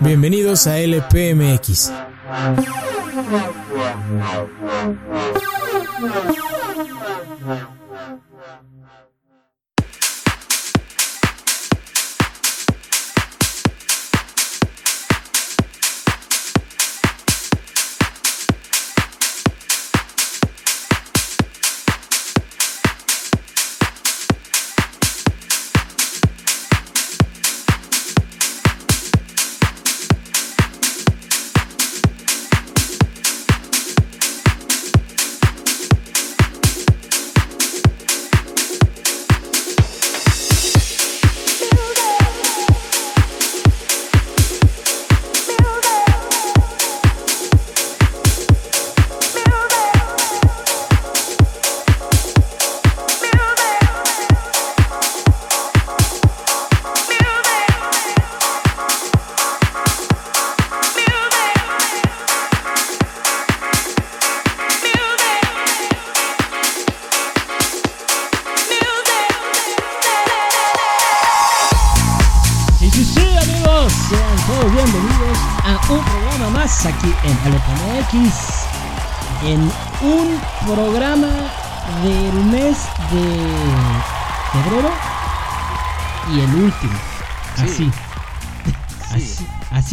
Bienvenidos a LPMX.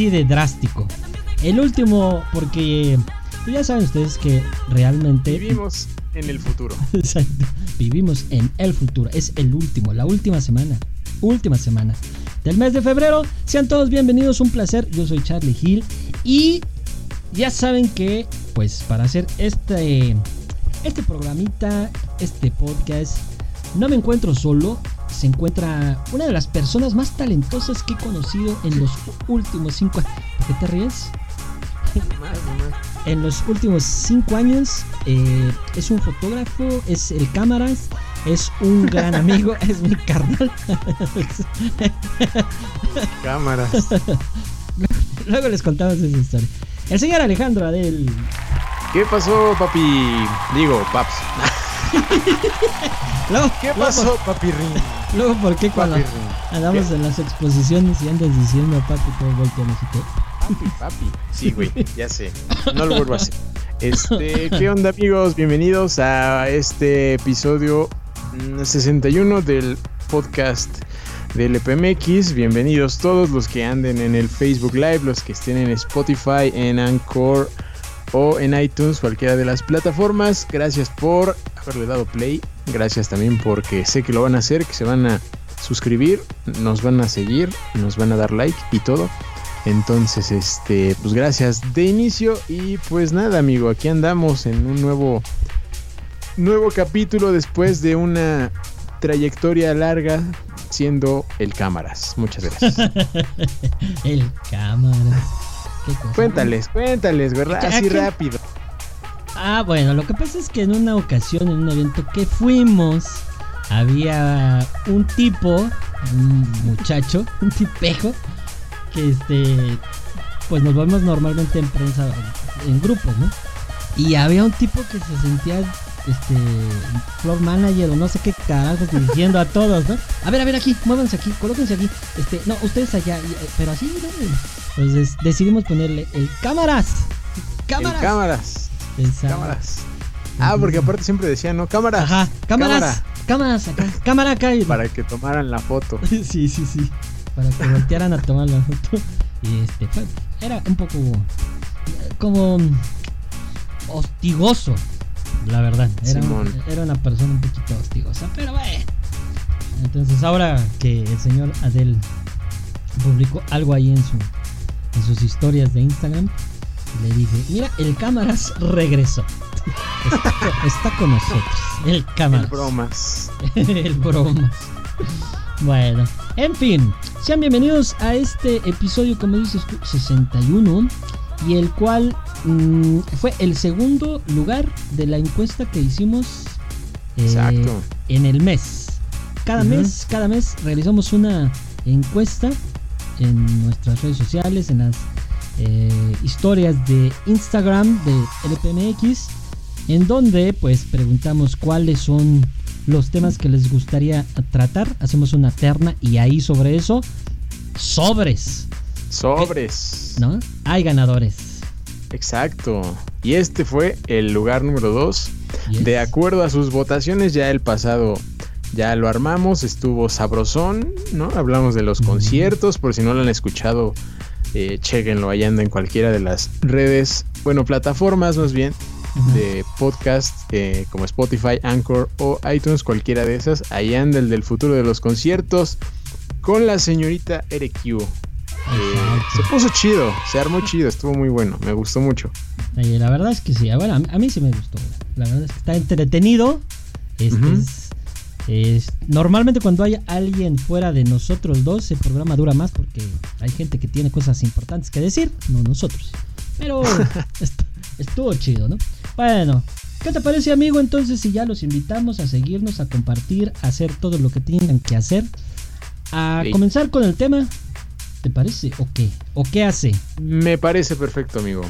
Así de drástico. El último, porque pues ya saben ustedes que realmente. Vivimos en el futuro. Exacto. Vivimos en el futuro. Es el último, la última semana. Última semana del mes de febrero. Sean todos bienvenidos, un placer. Yo soy Charlie Hill. Y ya saben que, pues, para hacer este, este programita, este podcast, no me encuentro solo. Se encuentra una de las personas más talentosas que he conocido en los últimos cinco años. ¿Por qué te ríes? en los últimos cinco años eh, es un fotógrafo, es el cámaras, es un gran amigo, es mi carnal. Cámaras. Luego les contamos esa historia. El señor Alejandro Adel. ¿Qué pasó, papi? Digo, paps. Luego, ¿Qué luego, pasó, papi Rin? Luego, ¿por qué cuando andamos ¿Qué? en las exposiciones y andas diciendo papi todo volteamos y todo? Papi, papi. Sí, güey, ya sé. No lo vuelvo a hacer. Este, ¿qué onda, amigos? Bienvenidos a este episodio mm, 61 del podcast del EPMX. Bienvenidos todos los que anden en el Facebook Live, los que estén en Spotify, en Anchor o en iTunes, cualquiera de las plataformas. Gracias por haberle dado play. Gracias también porque sé que lo van a hacer, que se van a suscribir, nos van a seguir, nos van a dar like y todo. Entonces, este, pues gracias de inicio y pues nada, amigo, aquí andamos en un nuevo nuevo capítulo después de una trayectoria larga siendo el cámaras. Muchas gracias. El cámara. ¿Qué cosa? cuéntales, cuéntales, ¿verdad? Así rápido. Ah, bueno, lo que pasa es que en una ocasión, en un evento que fuimos, había un tipo, un muchacho, un tipejo, que este, pues nos vemos normalmente en prensa, en grupos, ¿no? Y había un tipo que se sentía, este, floor manager o no sé qué carajos dirigiendo a todos, ¿no? A ver, a ver aquí, muévanse aquí, colóquense aquí, este, no, ustedes allá, eh, pero así, ¿no? Entonces decidimos ponerle el cámaras. El Cámaras. Cámaras. Ah, porque aparte siempre decían, no, cámaras. Ajá, cámaras, cámara. cámaras acá, cámara acá. y- Para que tomaran la foto. Sí, sí, sí. Para que voltearan a tomar la foto. Y este, fue- era un poco como hostigoso, la verdad. Era, Simón. era una persona un poquito hostigosa, pero bueno. Entonces ahora que el señor Adel publicó algo ahí en su en sus historias de Instagram, le dije, mira, el cámaras regresó. Está, co- está con nosotros. El El cámaras. bromas. el bromas. Bueno, en fin, sean bienvenidos a este episodio, como dices tú, 61, y el cual mm, fue el segundo lugar de la encuesta que hicimos eh, Exacto. en el mes. Cada mes, cada mes realizamos una encuesta en nuestras redes sociales, en las eh, historias de Instagram de LPMX, en donde pues preguntamos cuáles son los temas que les gustaría tratar. Hacemos una terna y ahí sobre eso, sobres. Sobres. ¿No? Hay ganadores. Exacto. Y este fue el lugar número 2. De acuerdo a sus votaciones, ya el pasado ya lo armamos, estuvo sabrosón, ¿no? Hablamos de los conciertos, por si no lo han escuchado, eh, chequenlo, ahí anda en cualquiera de las redes, bueno, plataformas más bien, de podcast eh, como Spotify, Anchor o iTunes, cualquiera de esas. Ahí anda el del futuro de los conciertos con la señorita RQ. Eh, se puso chido, se armó chido, estuvo muy bueno, me gustó mucho. la verdad es que sí, bueno, a mí sí me gustó. La verdad es que está entretenido. Este es, normalmente cuando hay alguien fuera de nosotros dos, el programa dura más porque hay gente que tiene cosas importantes que decir, no nosotros. Pero estuvo chido, ¿no? Bueno, ¿qué te parece amigo entonces si ya los invitamos a seguirnos, a compartir, a hacer todo lo que tengan que hacer? A comenzar con el tema, ¿te parece? ¿O qué? ¿O qué hace? Me parece perfecto amigo.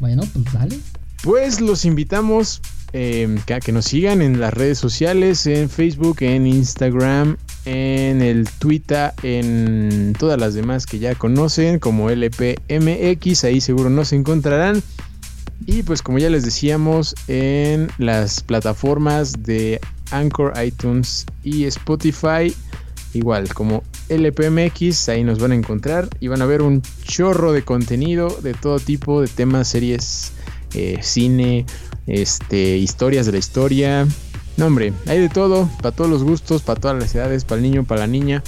Bueno, pues dale. Pues los invitamos a que nos sigan en las redes sociales, en Facebook, en Instagram, en el Twitter, en todas las demás que ya conocen como LPMX, ahí seguro nos encontrarán. Y pues como ya les decíamos, en las plataformas de Anchor, iTunes y Spotify, igual como LPMX, ahí nos van a encontrar y van a ver un chorro de contenido de todo tipo de temas, series, eh, cine, este, historias de la historia. No, hombre, hay de todo, para todos los gustos, para todas las edades, para el niño, para la niña.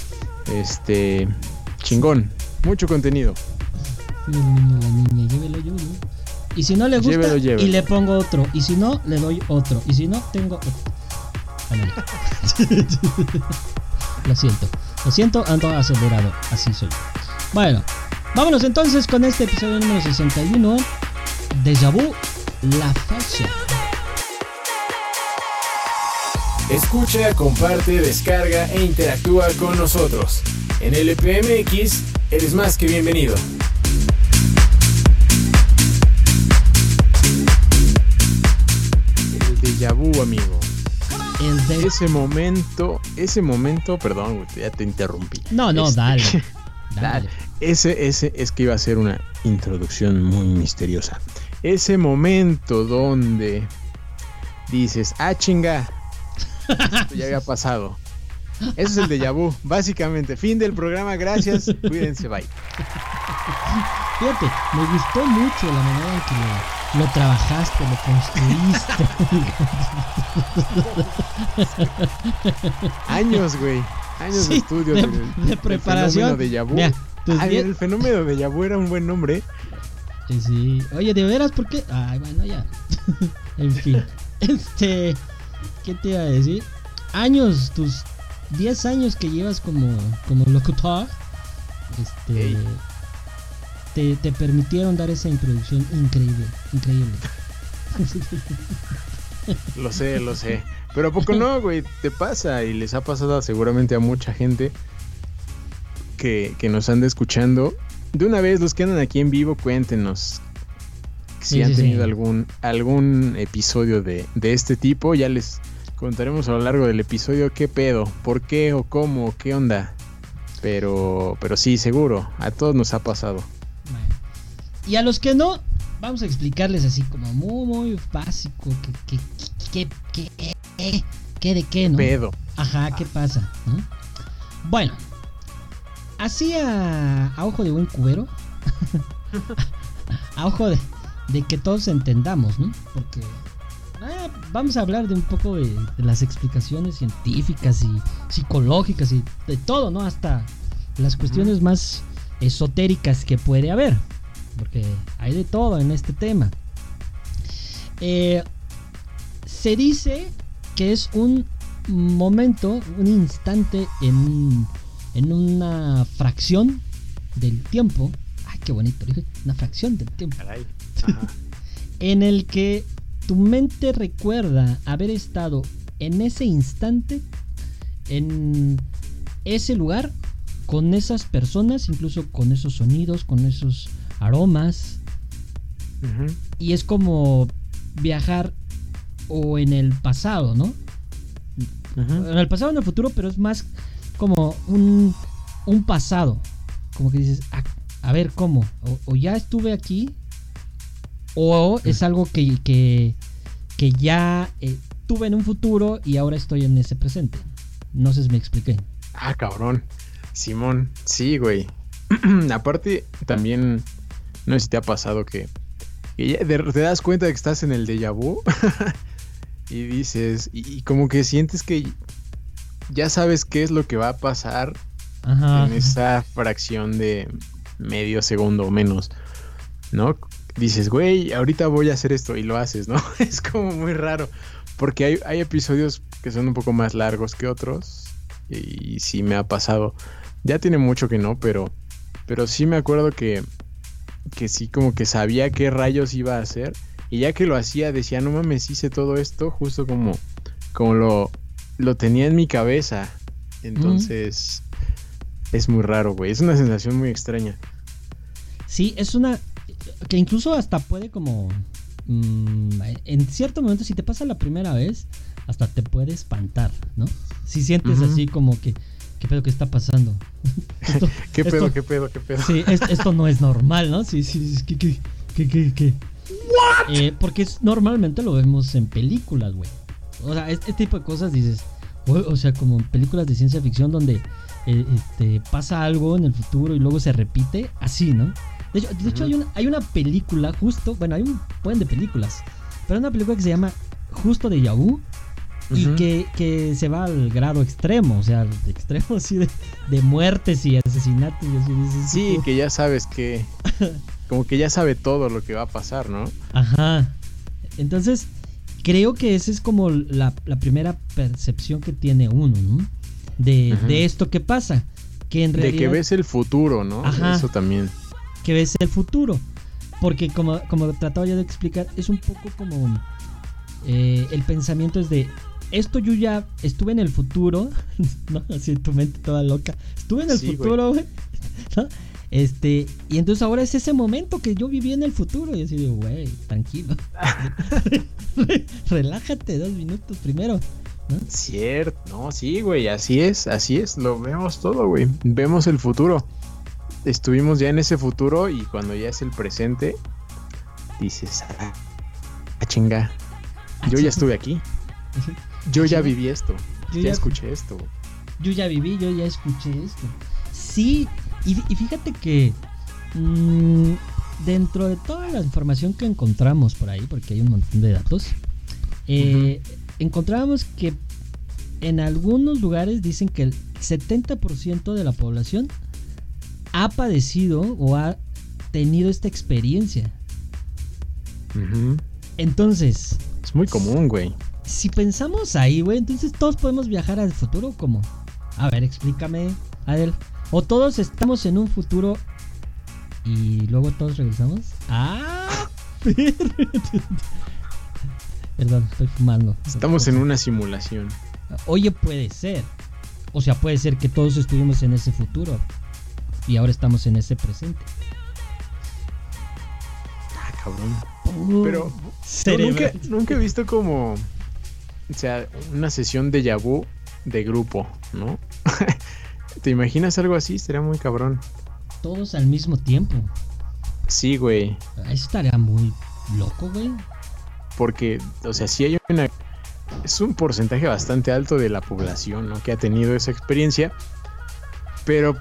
Este, chingón, mucho contenido. la niña, llévelo yo, y si no le gusta, y le pongo otro. Y si no, le doy otro. Y si no, tengo otro. lo siento. Lo siento, ando acelerado. Así soy. Bueno, vámonos entonces con este episodio número 61. Deja vu, la fecha. Escucha, comparte, descarga e interactúa con nosotros. En LPMX eres más que bienvenido. déjà vu, amigo. Ese momento, ese momento, perdón, ya te interrumpí. No, no, este, dale, dale. Ese, ese es que iba a ser una introducción muy misteriosa. Ese momento donde dices, ah, chinga, esto ya había pasado. Eso es el déjà vu, básicamente. Fin del programa, gracias, cuídense, bye. Fíjate, me gustó mucho la manera en que lo trabajaste, lo construiste. Años, güey. Años de estudio. De, preparación. El fenómeno de Yabu. el fenómeno de Yabu era un buen nombre. Sí, sí. Oye, ¿de veras por qué? Ay, bueno, ya. en fin. Este. ¿Qué te iba a decir? Años, tus 10 años que llevas como, como locutor. Este te, permitieron dar esa introducción increíble, increíble. lo sé, lo sé. Pero a poco no, güey, te pasa y les ha pasado seguramente a mucha gente que, nos anda escuchando. De una vez, los que andan aquí en vivo, cuéntenos si han tenido algún algún episodio de, de, este tipo. Ya les contaremos a lo largo del episodio qué pedo, por qué o cómo, qué onda. Pero, pero sí, seguro, a todos nos ha pasado. Y a los que no, vamos a explicarles así como muy, muy básico. ¿Qué, qué, qué, qué, de qué, no? Pedo. Ajá, ¿qué pasa? Bueno, así a, ojo de buen cubero. a ojo de, de, que todos entendamos, ¿no? Porque ah, vamos a hablar de un poco de, de, las explicaciones científicas y psicológicas y de todo, ¿no? Hasta las cuestiones más esotéricas que puede haber porque hay de todo en este tema. Eh, se dice que es un momento, un instante en, en una fracción del tiempo. Ay, qué bonito, una fracción del tiempo. en el que tu mente recuerda haber estado en ese instante, en ese lugar, con esas personas, incluso con esos sonidos, con esos aromas. Y es como viajar o en el pasado, ¿no? En el pasado, en el futuro, pero es más como un, un pasado. Como que dices, ah, a, ver, ¿cómo? O, ya estuve aquí, o es algo que, que, que ya eh, tuve en un futuro y ahora estoy en ese presente. No sé si me expliqué. Ah, cabrón. Simón, sí, güey. Aparte, también, no sé si te ha pasado que, te das cuenta de que estás en el déjà vu y dices, y, como que sientes que ya sabes qué es lo que va a pasar en esa fracción de medio segundo o menos, ¿no? Dices, güey, ahorita voy a hacer esto y lo haces, ¿no? es como muy raro, porque hay, hay episodios que son un poco más largos que otros y sí me ha pasado. Ya tiene mucho que no, pero, pero sí me acuerdo que, que sí como que sabía qué rayos iba a hacer. Y ya que lo hacía decía, no mames, hice todo esto justo como, como lo, lo tenía en mi cabeza. Entonces, es muy raro, güey. Es una sensación muy extraña. Sí, es una... que incluso hasta puede como... Mm, en cierto momento, si te pasa la primera vez, hasta te puede espantar, ¿no? Si sientes así como que, ¿qué pedo que está pasando? ¿Qué pedo, qué pedo, qué pedo? Sí, esto no es normal, ¿no? Sí, sí, ¿qué, qué, qué, qué, qué? Eh, porque normalmente lo vemos en películas, güey. O sea, este, tipo de cosas dices, o, sea, como en películas de ciencia ficción donde eh, este, pasa algo en el futuro y luego se repite, así, ¿no? De hecho, de hecho hay, una, hay una película justo, bueno, hay un buen de películas, pero hay una película que se llama Justo de Yahoo, y que, se va al grado extremo, o sea, de extremo así de, muertes y asesinatos. Y así, sí, que ya sabes que... como que ya sabe todo lo que va a pasar, ¿no? Ajá. Entonces, creo que esa es como la, primera percepción que tiene uno, ¿no? De, esto que pasa. Que en realidad, de que ves el futuro, ¿no? Ajá, Eso también. Que ves el futuro. Porque como, como trataba ya de explicar, es un poco como... Eh, el pensamiento es de esto yo ya estuve en el futuro, ¿no? Así tu mente toda loca. Estuve en el futuro, güey. ¿no? Este, y entonces ahora es ese momento que yo viví en el futuro. Y así digo, güey, tranquilo. Relájate dos minutos primero. ¿no? Cierto, no, sí, güey, así es, así es, lo vemos todo, güey. Vemos el futuro. Estuvimos ya en ese futuro y cuando ya es el presente, dices, ah, chinga, yo ya estuve aquí. Yo ya viví esto. Yo ya, escuché esto. Yo ya viví, yo ya escuché esto. Sí, y, fíjate que mm, dentro de toda la información que encontramos por ahí, porque hay un montón de datos, eh, encontrábamos que en algunos lugares dicen que el 70% de la población ha padecido o ha tenido esta experiencia. Entonces... Es muy común, güey si pensamos ahí, güey, entonces todos podemos viajar al futuro, ¿cómo? A ver, explícame, Adel. O todos estamos en un futuro y luego todos regresamos. Ah, Perdón, estoy fumando. Estamos en una simulación. Oye, puede ser. O sea, puede ser que todos estuvimos en ese futuro y ahora estamos en ese presente. Ah, cabrón. Pero nunca, nunca he visto como o sea, una sesión de Yabu de grupo, ¿no? ¿Te imaginas algo así? Sería muy cabrón. Todos al mismo tiempo. Sí, güey. Eso estaría muy loco, güey. Porque, o sea, sí hay una... Es un porcentaje bastante alto de la población, ¿no? Que ha tenido esa experiencia. Pero,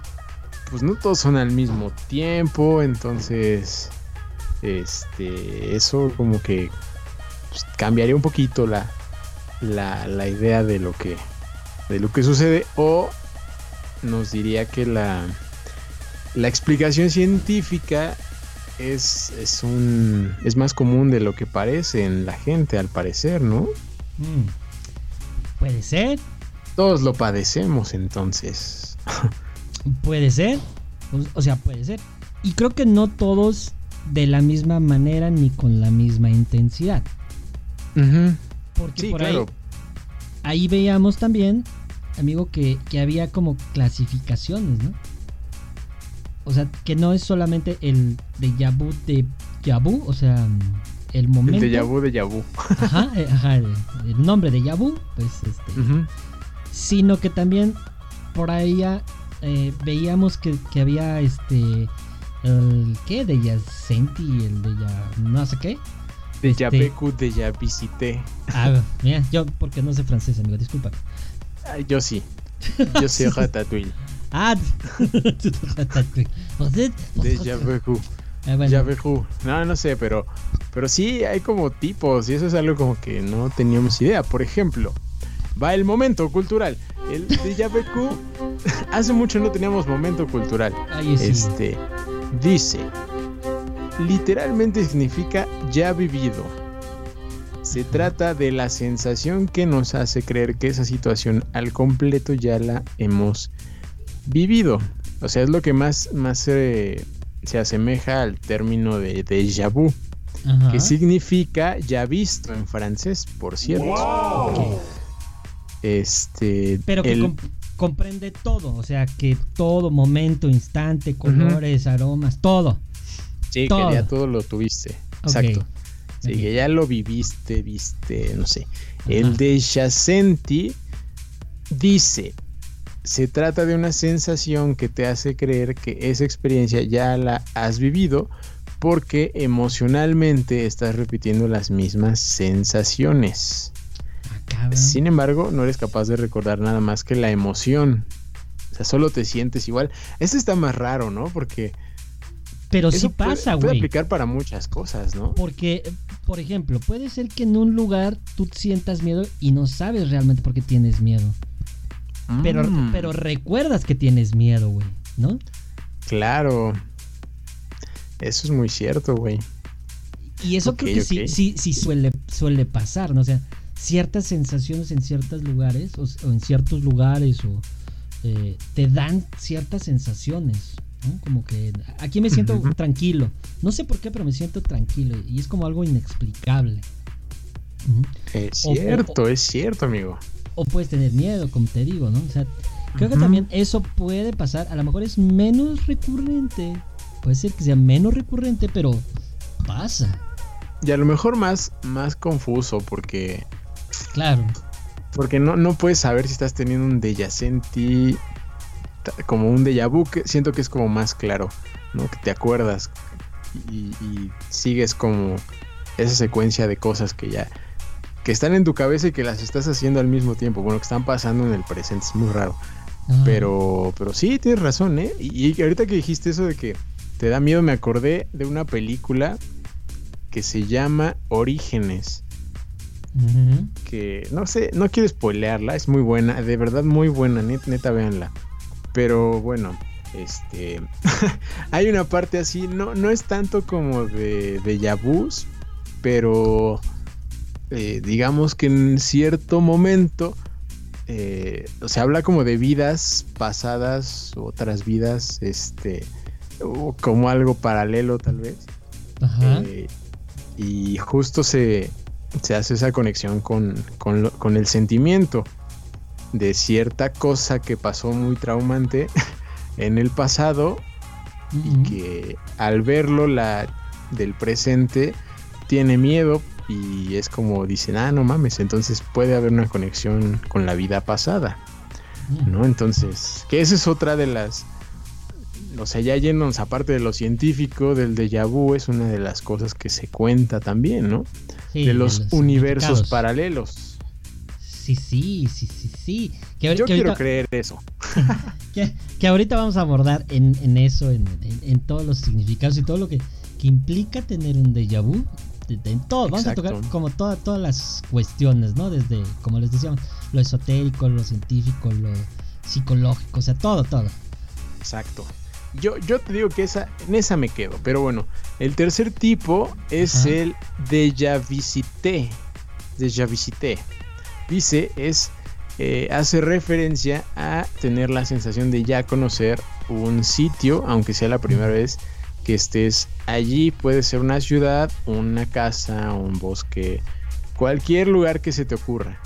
pues no todos son al mismo tiempo. Entonces, este... Eso como que pues, cambiaría un poquito la, la, la idea de lo que de lo que sucede o nos diría que la la explicación científica es, es un es más común de lo que parece en la gente al parecer, ¿no? Mm. Puede ser. Todos lo padecemos entonces. puede ser. O sea, puede ser. Y creo que no todos de la misma manera ni con la misma intensidad. Porque por ahí, ahí veíamos también, amigo, que, había como clasificaciones, ¿no? O sea, que no es solamente el de Yabu de Yabu, o sea, el momento. El de Yabu de Yabu. Ajá, eh, ajá el, nombre de Yabu, pues este. sino que también por ahí eh, veíamos que, que, había este el qué de ya senti el de ya no sé qué de este, de ya visité ah mira yo porque no sé francés amigo disculpa yo sí. Yo sé ratatouille. Ah ratatouille. De ya ah, no no sé pero pero sí hay como tipos y eso es algo como que no teníamos idea. Por ejemplo va el momento cultural. El de hace mucho no teníamos momento cultural. Este dice, literalmente significa ya vivido. Se trata de la sensación que nos hace creer que esa situación al completo ya la hemos vivido. O sea, es lo que más, más se asemeja al término de déjà vu, que significa ya visto en francés, por cierto. Este. Pero que comprende todo, o sea, que todo momento, instante, colores, aromas, todo. Sí, que ya todo lo tuviste. Exacto. Sí, que ya lo viviste, viste, no sé. El de Yacenti dice, se trata de una sensación que te hace creer que esa experiencia ya la has vivido porque emocionalmente estás repitiendo las mismas sensaciones. Sin embargo, no eres capaz de recordar nada más que la emoción. O sea, solo te sientes igual. Esto está más raro, ¿no? Porque. Pero sí pasa, güey. Puede aplicar para muchas cosas, ¿no? Porque, por ejemplo, puede ser que en un lugar tú sientas miedo y no sabes realmente por qué tienes miedo. Pero, mm. pero recuerdas que tienes miedo, güey, ¿no? Claro. Eso es muy cierto, güey. Y eso creo que sí, sí, sí suele, suele pasar, ¿no? O sea, ciertas sensaciones en ciertos lugares o, en ciertos lugares o eh, te dan ciertas sensaciones. Como que aquí me siento tranquilo. No sé por qué, pero me siento tranquilo. Y es como algo inexplicable. Es cierto, es cierto, amigo. O puedes tener miedo, como te digo, ¿no? O sea, creo que también eso puede pasar. A lo mejor es menos recurrente. Puede ser que sea menos recurrente, pero pasa. Y a lo mejor más, más confuso, porque Claro. Porque no, no puedes saber si estás teniendo un déjà senti como un déjà vu, que siento que es como más claro, ¿no? Que te acuerdas y, sigues como esa secuencia de cosas que ya que están en tu cabeza y que las estás haciendo al mismo tiempo, bueno, que están pasando en el presente, es muy raro. Pero pero sí, tienes razón, ¿eh? Y, y ahorita que dijiste eso de que te da miedo, me acordé de una película que se llama Orígenes que no sé, no quiero spoilearla, es muy buena, de verdad muy buena, neta, véanla. Pero bueno, este hay una parte así, no, no es tanto como de, de Yabus, pero eh, digamos que en cierto momento eh, se habla como de vidas pasadas, otras vidas, este, o como algo paralelo tal vez. Eh, y justo se, se hace esa conexión con, con, el sentimiento de cierta cosa que pasó muy traumante en el pasado y que al verlo la del presente tiene miedo y es como dicen, ah, no mames, entonces puede haber una conexión con la vida pasada, ¿no? Entonces, que esa es otra de las o sea, ya yéndonos aparte de lo científico, del déjà vu es una de las cosas que se cuenta también, ¿no? de los, universos paralelos. Sí, sí, sí, sí, sí. Yo quiero creer eso. que, ahorita vamos a abordar en, eso, en, todos los significados y todo lo que, implica tener un déjà vu. En todo, vamos a tocar como todas todas las cuestiones, ¿no? Desde, como les decíamos, lo esotérico, lo científico, lo psicológico, o sea, todo, todo. Exacto. Yo, yo te digo que esa, en esa me quedo. Pero bueno, el tercer tipo es el déjà visité. Déjà visité. Dice, es, eh, hace referencia a tener la sensación de ya conocer un sitio, aunque sea la primera vez que estés allí. Puede ser una ciudad, una casa, un bosque, cualquier lugar que se te ocurra.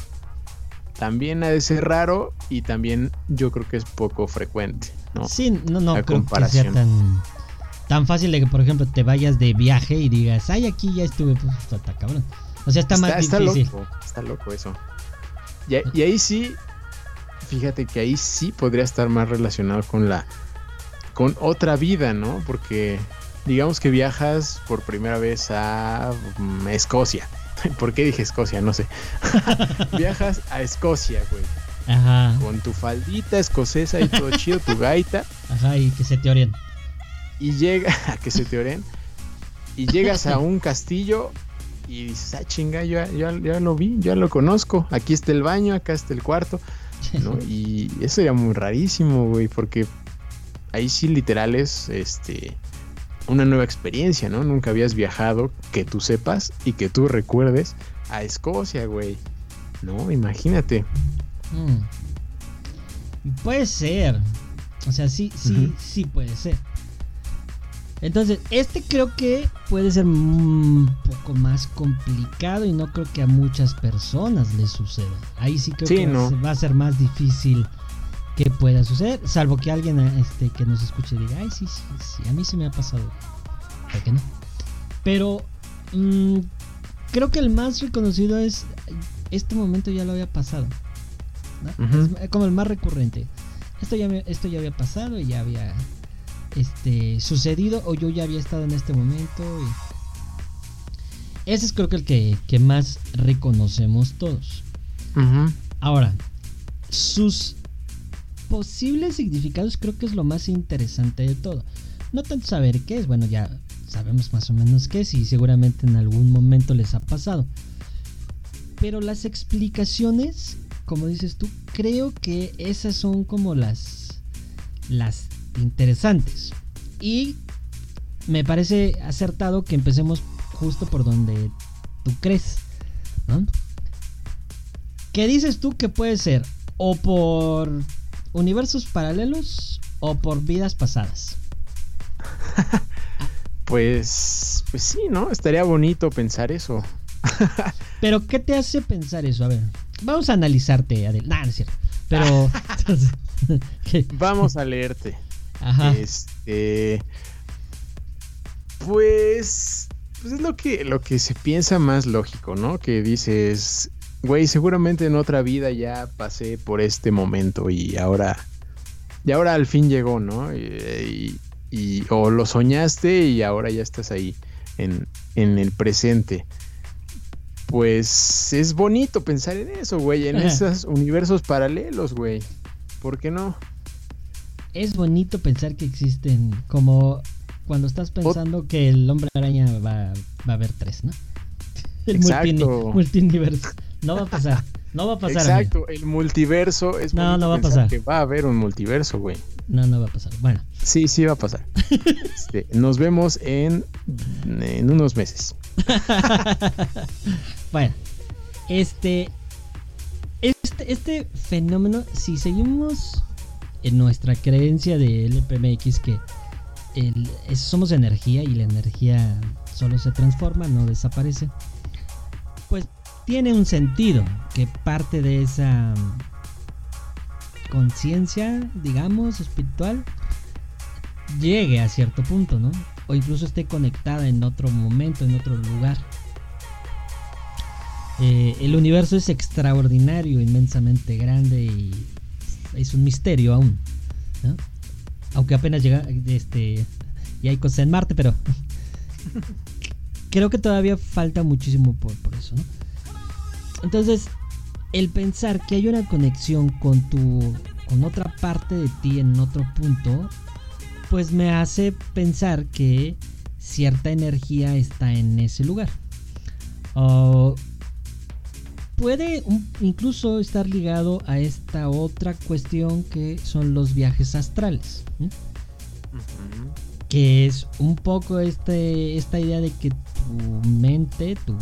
También ha de ser raro y también yo creo que es poco frecuente. Sí, no, no creo que sea tan, tan fácil de que, por ejemplo, te vayas de viaje y digas, ay, aquí ya estuve, pues está, cabrón. O sea, está, más está difícil. Loco, está loco eso. Y, ahí sí, fíjate que ahí sí podría estar más relacionado con la con otra vida, ¿no? Porque digamos que viajas por primera vez a mm, Escocia. ¿Por qué dije Escocia? No sé. viajas a Escocia, güey. Ajá. Con tu faldita escocesa y todo chido, tu gaita. Ajá, y que se te oren. Y llega, que se te oren. Y llegas a un castillo y dices, ah, chinga, yo, ya lo vi, ya lo conozco. Aquí está el baño, acá está el cuarto. ¿no? Y eso era muy rarísimo, güey, porque ahí sí literal es este una nueva experiencia, ¿no? Nunca habías viajado, que tú sepas y que tú recuerdes a Escocia, güey. No, imagínate. Mm. Puede ser. O sea, sí, sí, sí puede ser. Entonces, este creo que puede ser un poco más complicado y no creo que a muchas personas les suceda. Ahí sí creo que va a ser más difícil que pueda suceder, salvo que alguien este, que nos escuche diga, ay, sí, sí, sí, a mí sí me ha pasado. ¿Por qué no? Pero mm, creo que el más reconocido es, este momento ya lo había pasado. Es como el más recurrente. Esto ya, esto ya había pasado y ya había este, sucedido o yo ya había estado en este momento. Ese es creo que el que, más reconocemos todos. Ahora, sus posibles significados creo que es lo más interesante de todo. No tanto saber qué es, bueno, ya sabemos más o menos qué es y seguramente en algún momento les ha pasado. Pero las explicaciones, como dices tú, creo que esas son como las las interesantes. Y me parece acertado que empecemos justo por donde tú crees. ¿Qué dices tú que puede ser? ¿O por universos paralelos o por vidas pasadas? pues, pues sí, ¿no? Estaría bonito pensar eso. Pero, ¿qué te hace pensar eso? A ver, vamos a analizarte, Adel. no es cierto. Pero. vamos a leerte. Ajá. Este. Pues. Pues es lo que, lo que se piensa más lógico, ¿no? Que dices, güey, seguramente en otra vida ya pasé por este momento y ahora. Y ahora al fin llegó, ¿no? Y, o lo soñaste y ahora ya estás ahí en, en el presente. Pues es bonito pensar en eso, güey, en esos universos paralelos, güey. ¿Por qué no? Es bonito pensar que existen como cuando estás pensando que el hombre araña va, a haber tres, ¿no? El multiverso. No va a pasar. No va a pasar. Exacto, el multiverso es No, no va a pasar. Que va a haber un multiverso, güey. No, no va a pasar. Bueno. Sí, sí va a pasar. Este, nos vemos en, en unos meses. bueno, este, este, este fenómeno, si seguimos en nuestra creencia de LPMX que somos energía y la energía solo se transforma, no desaparece, pues tiene un sentido que parte de esa conciencia, digamos, espiritual, llegue a cierto punto, ¿no? O incluso esté conectada en otro momento, en otro lugar. Eh, el universo es extraordinario, inmensamente grande y es un misterio aún. Aunque apenas llega, este, y hay cosas en Marte, pero creo que todavía falta muchísimo por, eso. Entonces, el pensar que hay una conexión con tu, con otra parte de ti en otro punto, pues me hace pensar que cierta energía está en ese lugar. Puede incluso estar ligado a esta otra cuestión que son los viajes astrales. Que es un poco este, esta idea de que tu mente, tu,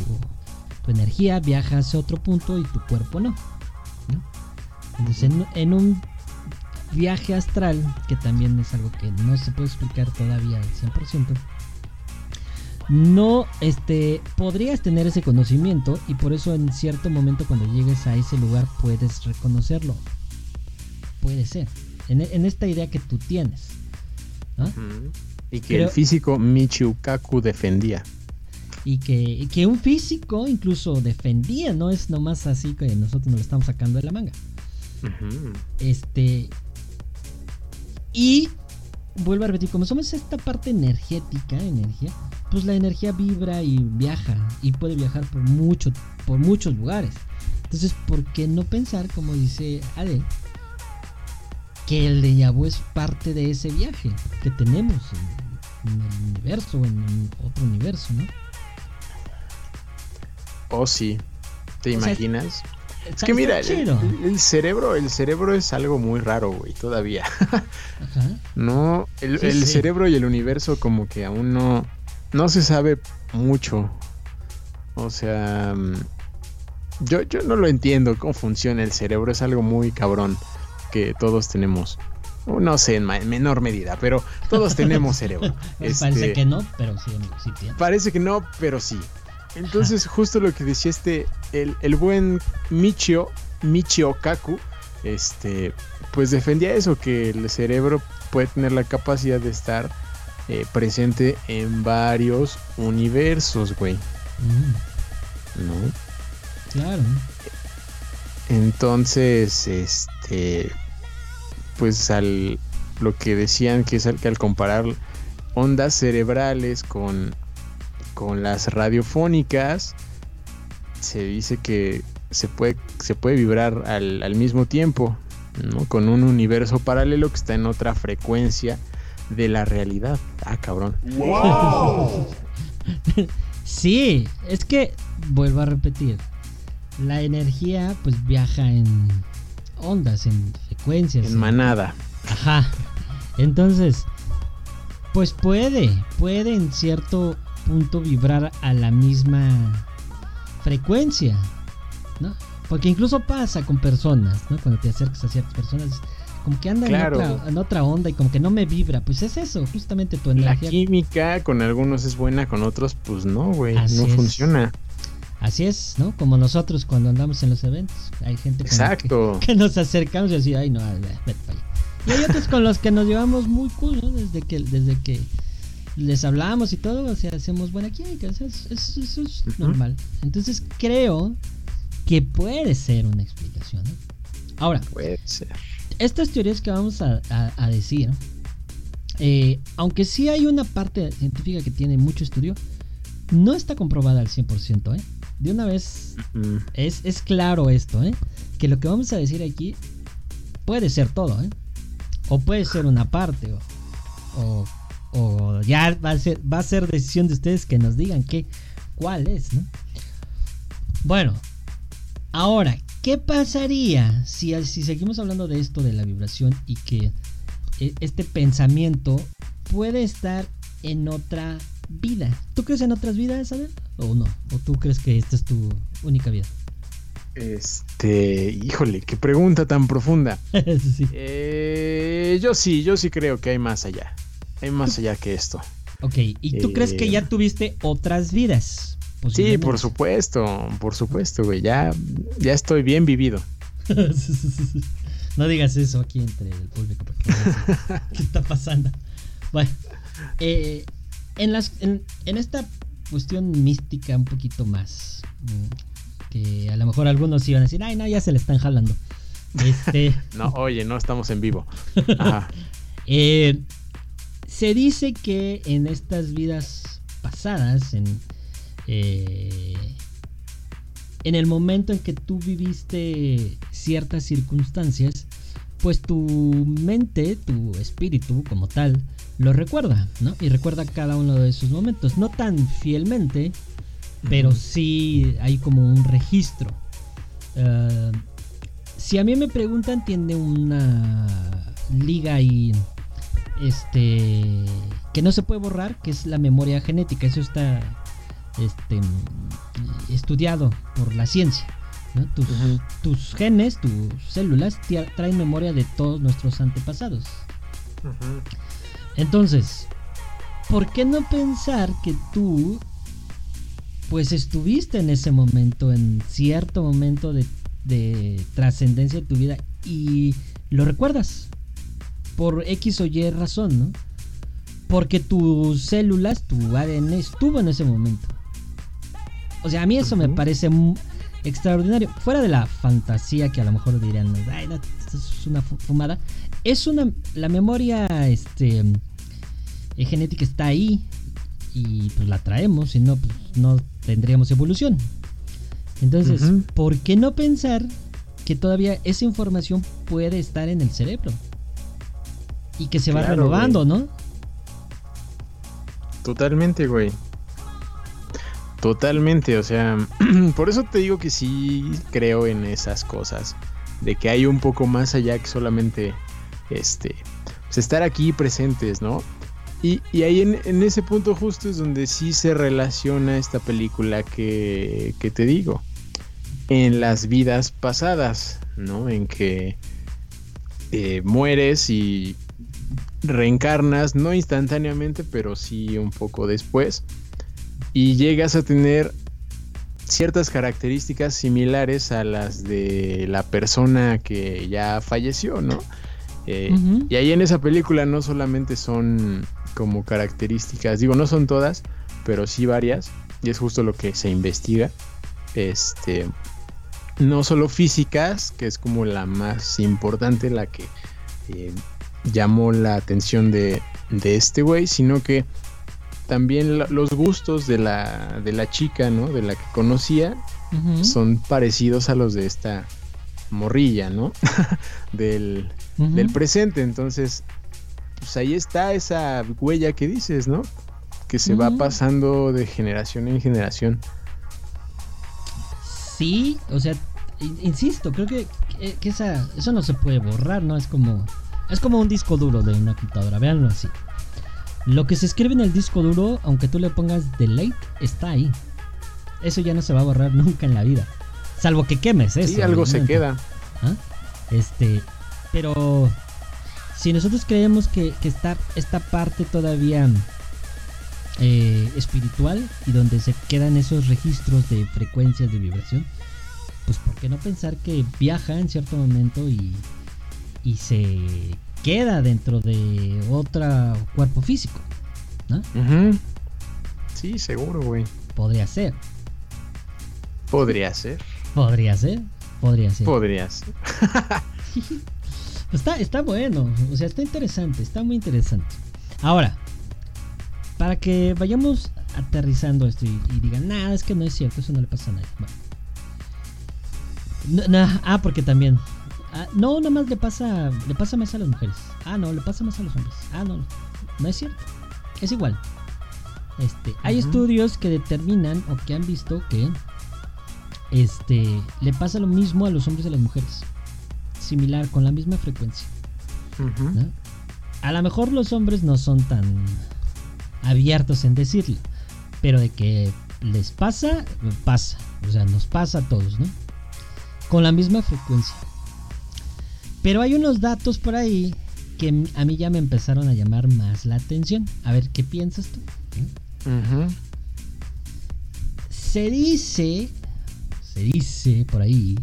energía viaja hacia otro punto y tu cuerpo no. Entonces en, en, un viaje astral, que también es algo que no se puede explicar todavía al 100%, no este podrías tener ese conocimiento y por eso en cierto momento cuando llegues a ese lugar puedes reconocerlo. Puede ser. En, esta idea que tú tienes. Y que el físico Michio Kaku defendía. Y que, que, un físico incluso defendía, no es nomás así que nosotros nos lo estamos sacando de la manga. Este. Y vuelvo a repetir, como somos esta parte energética, energía, pues la energía vibra y viaja y puede viajar por mucho, por muchos lugares. Entonces, ¿por qué no pensar, como dice Ale, que el de vu es parte de ese viaje que tenemos en, el universo, en, en, otro universo, ¿no? Oh, sí. ¿Te imaginas? es que mira, el, cerebro, el cerebro es algo muy raro, güey, todavía. No, el, cerebro y el universo como que aún no, no se sabe mucho. O sea, mm, yo, yo no lo entiendo cómo funciona el cerebro, es algo muy cabrón que todos tenemos. No sé, en, menor medida, pero todos tenemos cerebro. Parece este, que no, pero sí, sí Parece que no, pero sí. Entonces, justo lo que decía este, el, el buen Michio, Michio Kaku, este, pues defendía eso, que el cerebro puede tener la capacidad de estar eh, presente en varios universos, güey. Mm. ¿No? Claro. Entonces, este, pues al lo que decían que es que al comparar ondas cerebrales con con las radiofónicas se dice que se puede, se puede vibrar al, mismo tiempo, ¿no? Con un universo paralelo que está en otra frecuencia de la realidad. Ah, cabrón. ¡Wow! sí, es que, vuelvo a repetir, la energía pues viaja en ondas, en frecuencias. En manada. Ajá. Entonces, pues puede, puede en cierto punto vibrar a la misma frecuencia, ¿no? Porque incluso pasa con personas, ¿no? Cuando te acercas a ciertas personas, como que anda en, otra, onda y como que no me vibra. Pues es eso, justamente tu energía. La química con algunos es buena, con otros, pues no, güey, no funciona. Así es, ¿no? Como nosotros cuando andamos en los eventos. Hay gente Exacto. Que, nos acercamos y así, ay, no, vete para allá. Y hay otros con los que nos llevamos muy cool, ¿no? Desde que, desde que les hablamos y todo, o sea, hacemos buena química, eso es, normal. Entonces creo que puede ser una explicación. Ahora, puede ser. Estas teorías que vamos a, decir, eh, aunque sí hay una parte científica que tiene mucho estudio, no está comprobada al 100%, ¿eh? De una vez es, es, claro esto, ¿eh? Que lo que vamos a decir aquí puede ser todo, ¿eh? O puede ser una parte, o, o o ya va a ser, va a ser decisión de ustedes que nos digan qué, cuál es, ¿no? Bueno, ahora, ¿qué pasaría si, si seguimos hablando de esto de la vibración y que e, este pensamiento puede estar en otra vida? ¿Tú crees en otras vidas, Abel? ¿O no? ¿O tú crees que esta es tu única vida? Este, híjole, qué pregunta tan profunda. Eh, yo sí, yo sí creo que hay más allá. Hay más allá que esto. Ok, ¿y tú crees que ya eh, tuviste otras vidas? Sí, por supuesto, por supuesto, güey. Ya, ya estoy bien vivido. no digas eso aquí entre el público, porque ¿qué está pasando? Bueno, eh, en, las, en, esta cuestión mística un poquito más, mm, que a lo mejor algunos iban a decir, ay, no, ya se le están jalando. Este... no, oye, no estamos en vivo. Ajá. eh, se dice que en estas vidas pasadas, en, eh, en el momento en que tú viviste ciertas circunstancias, pues tu mente, tu espíritu como tal, lo recuerda, ¿no? Y recuerda cada uno de esos momentos. No tan fielmente, pero sí hay como un registro. Eh, si a mí me preguntan, tiene una liga y este que no se puede borrar, que es la memoria genética. Eso está este, estudiado por la ciencia. Tus, genes, tus células traen memoria de todos nuestros antepasados. Entonces, ¿por qué no pensar que tú pues estuviste en ese momento, en cierto momento de, de trascendencia de tu vida y lo recuerdas? por X o Y razón, ¿no? Porque tus células, tu ADN estuvo en ese momento. O sea, a mí eso me parece extraordinario. Fuera de la fantasía que a lo mejor dirían, ay, no, esto es una fumada. Es una. La memoria este, eh, genética está ahí y pues la traemos, si no, pues no tendríamos evolución. Entonces, ¿por qué no pensar que todavía esa información puede estar en el cerebro? Y que se va renovando, ¿no? Totalmente, güey. Totalmente, o sea, por eso te digo que sí creo en esas cosas, de que hay un poco más allá que solamente este, pues estar aquí presentes, ¿no? Y, ahí en, ese punto justo es donde sí se relaciona esta película que, que te digo, en las vidas pasadas, ¿no? En que eh, mueres y reencarnas, no instantáneamente, pero sí un poco después y llegas a tener ciertas características similares a las de la persona que ya falleció, ¿no? Eh, y ahí en esa película no solamente son como características, digo, no son todas, pero sí varias, y es justo lo que se investiga. Este, no solo físicas, que es como la más importante, la que eh, llamó la atención de, de este güey, sino que también los gustos de la, de la chica, ¿no? De la que conocía, son parecidos a los de esta morrilla, ¿no? del, del presente. Entonces, pues ahí está esa huella que dices, ¿no? Que se va pasando de generación en generación. Sí, o sea, insisto, creo que, que, esa, eso no se puede borrar, ¿no? Es como, es como un disco duro de una computadora, véanlo así. Lo que se escribe en el disco duro, aunque tú le pongas delete, está ahí. Eso ya no se va a borrar nunca en la vida. Salvo que quemes eso. Sí, algo se queda. ¿Ah? Este, pero si nosotros creemos que, está esta parte todavía eh, espiritual y donde se quedan esos registros de frecuencias de vibración, pues ¿por qué no pensar que viaja en cierto momento y, y se queda dentro de otro cuerpo físico, ¿no? Sí, seguro, güey. Podría ser. Podría ser. Podría ser. Podría ser. Podría ser. está, está bueno, o sea, está interesante, está muy interesante. Ahora, para que vayamos aterrizando esto y, digan, nada, es que no es cierto, eso no le pasa a nadie. ah, porque también Ah, no, nada más le pasa, le pasa más a las mujeres. Ah, no, le pasa más a los hombres. Ah, no, no es cierto. Es igual. Este, hay estudios que determinan o que han visto que este le pasa lo mismo a los hombres y a las mujeres. Similar, con la misma frecuencia. A lo mejor los hombres no son tan abiertos en decirlo, pero de que les pasa, pasa. O sea, nos pasa a todos, ¿no? Con la misma frecuencia. Pero hay unos datos por ahí que a mí ya me empezaron a llamar más la atención. A ver, ¿qué piensas tú? Se dice, se dice por ahí,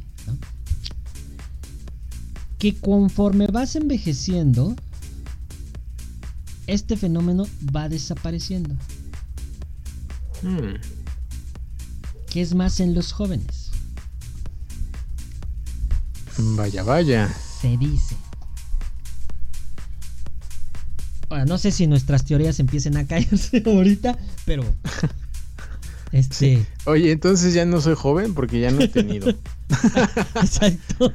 que conforme vas envejeciendo, este fenómeno va desapareciendo. Hmm. ¿Qué es más en los jóvenes? Vaya, vaya se dice. no sé si nuestras teorías empiecen a caerse ahorita, pero. Este. Oye, entonces ya no soy joven porque ya no he tenido. Exacto.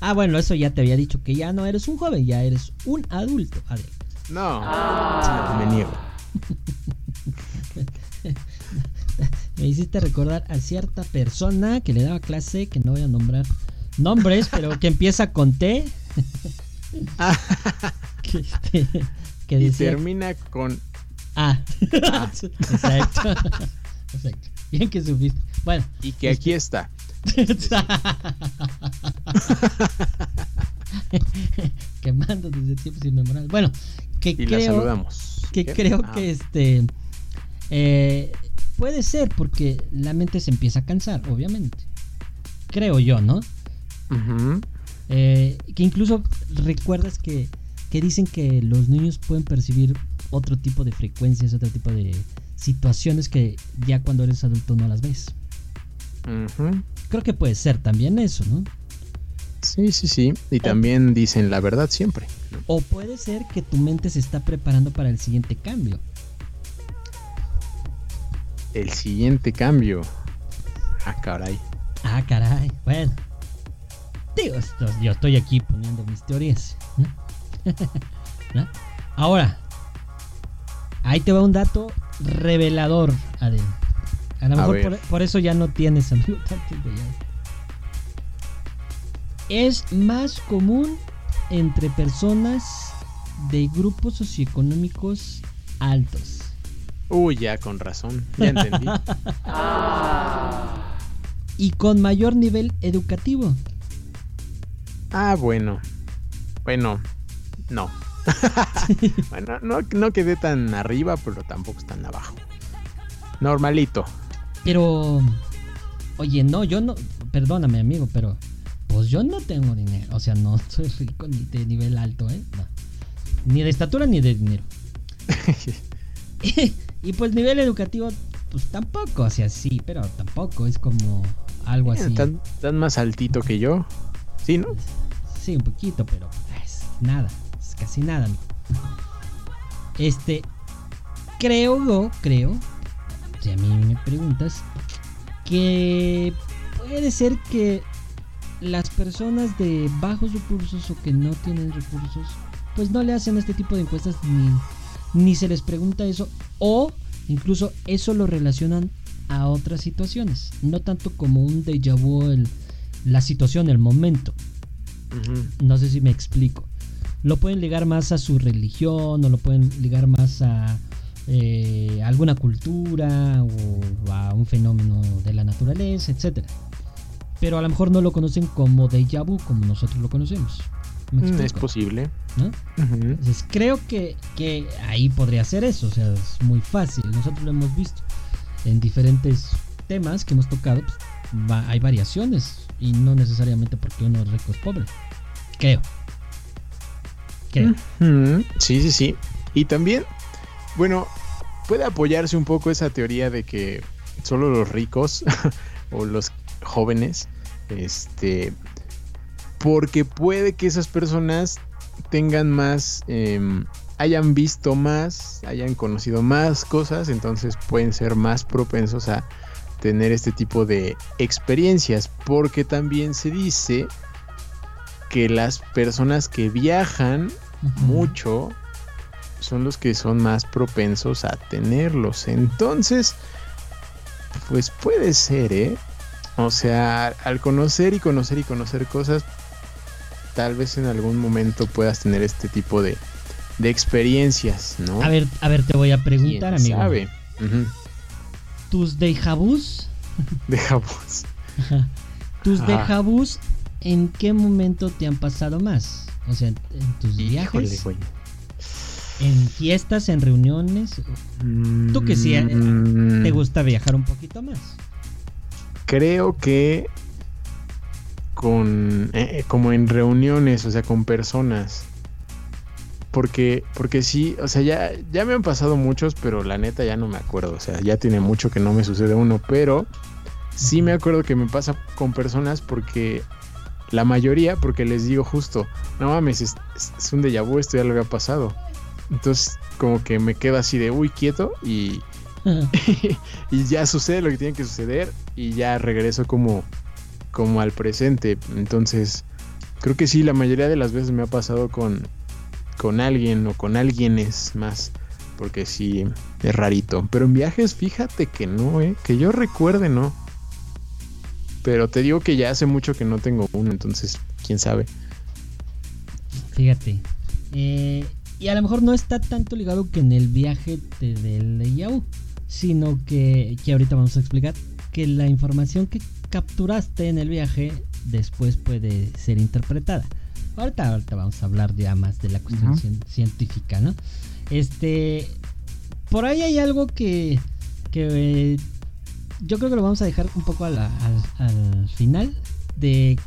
Ah, bueno, eso ya te había dicho que ya no eres un joven, ya eres un adulto. No, me niego. me hiciste recordar a cierta persona que le daba clase, que no voy a nombrar nombres, pero que empieza con T. que, y termina con A. Exacto. Exacto. Bien que supiste. Bueno. Y que aquí este está. Quemando desde tiempos inmemorables. Bueno, que y creo. La saludamos. Que creo que este. Eh, puede ser porque la mente se empieza a cansar, obviamente. Creo yo, ¿no? Eh, que incluso recuerdas que, dicen que los niños pueden percibir otro tipo de frecuencias, otro tipo de situaciones que ya cuando eres adulto no las ves. creo que puede ser también eso, ¿no? Sí, sí, sí. Y también dicen la verdad siempre. O puede ser que tu mente se está preparando para el siguiente cambio. El siguiente cambio. Ah, caray. Ah, caray. Bueno. Digo, yo estoy aquí poniendo mis teorías. Ahora, ahí te va un dato revelador, Adel. A lo mejor por, eso ya no tienes amigo Es más común entre personas de grupos socioeconómicos altos. Uy, ya con razón, ya entendí. y con mayor nivel educativo. Ah, bueno. Bueno, no. bueno, no, no quedé tan arriba, pero tampoco tan abajo. Normalito. Pero, oye, no, yo no, perdóname amigo, pero pues yo no tengo dinero. O sea, no soy rico ni de nivel alto, ¿eh? Ni de estatura ni de dinero. y, pues nivel educativo, pues tampoco, o sea, sí, pero tampoco, es como algo así. ¿Tan, tan más altito que yo? Sí, ¿no? Sí, un poquito, pero es nada, es casi nada. Este, creo yo, creo, si a mí me preguntas, que puede ser que las personas de bajos recursos o que no tienen recursos, pues no le hacen este tipo de encuestas ni, ni se les pregunta eso o incluso eso lo relacionan a otras situaciones, no tanto como un déjà vu la situación, el momento. No sé si me explico. Lo pueden ligar más a su religión o lo pueden ligar más a eh, alguna cultura o a un fenómeno de la naturaleza, etc. Pero a lo mejor no lo conocen como déjà vu, como nosotros lo conocemos. Mm, es posible. Entonces creo que, que ahí podría ser eso, o sea, es muy fácil. Nosotros lo hemos visto en diferentes temas que hemos tocado, pues, hay variaciones y no necesariamente porque uno es rico es pobre. Creo. Creo. Sí, sí, sí. Y también bueno, puede apoyarse un poco esa teoría de que solo los ricos o los jóvenes, este, porque puede que esas personas tengan más, em, hayan visto más, hayan conocido más cosas, entonces pueden ser más propensos a tener este tipo de experiencias, porque también se dice que las personas que viajan mucho son los que son más propensos a tenerlos. Entonces, pues puede ser, ¿eh? O sea, al conocer y conocer y conocer cosas, tal vez en algún momento puedas tener este tipo de, de experiencias, ¿no? A ver, a ver, te voy a preguntar, amigo. Sabe? ¿Tus dejabús? Dejabús. ¿Tus dejabús en qué momento te han pasado más? O sea, en, tus viajes en fiestas, en reuniones. Tú que sí, eh, te mm. gusta viajar un poquito más. Creo que con eh, eh, como en reuniones, o sea, con personas. Porque, porque sí, o sea, ya, ya me han pasado muchos, pero la neta ya no me acuerdo. O sea, ya tiene mucho que no me sucede uno, pero sí me acuerdo que me pasa con personas porque la mayoría, porque les digo justo, no mames, es, es un déjà vu, esto ya lo había pasado. Entonces, como que me quedo así de uy, quieto y, y ya sucede lo que tiene que suceder y ya regreso como, como al presente. Entonces, creo que sí, la mayoría de las veces me ha pasado con, con alguien o con alguienes más. Porque sí, es rarito. Pero en viajes, fíjate que no, ¿eh? Que yo recuerde, no. Pero te digo que ya hace mucho que no tengo uno, entonces, quién sabe. Fíjate. Eh, y a lo mejor no está tanto ligado que en el viaje del Yahoo, sino que, que ahorita vamos a explicar que la información que capturaste en el viaje después puede ser interpretada. Ahorita, ahorita vamos a hablar ya más de la cuestión científica, ¿no? Este, por ahí hay algo que, que yo creo que lo vamos a dejar un poco al, al final de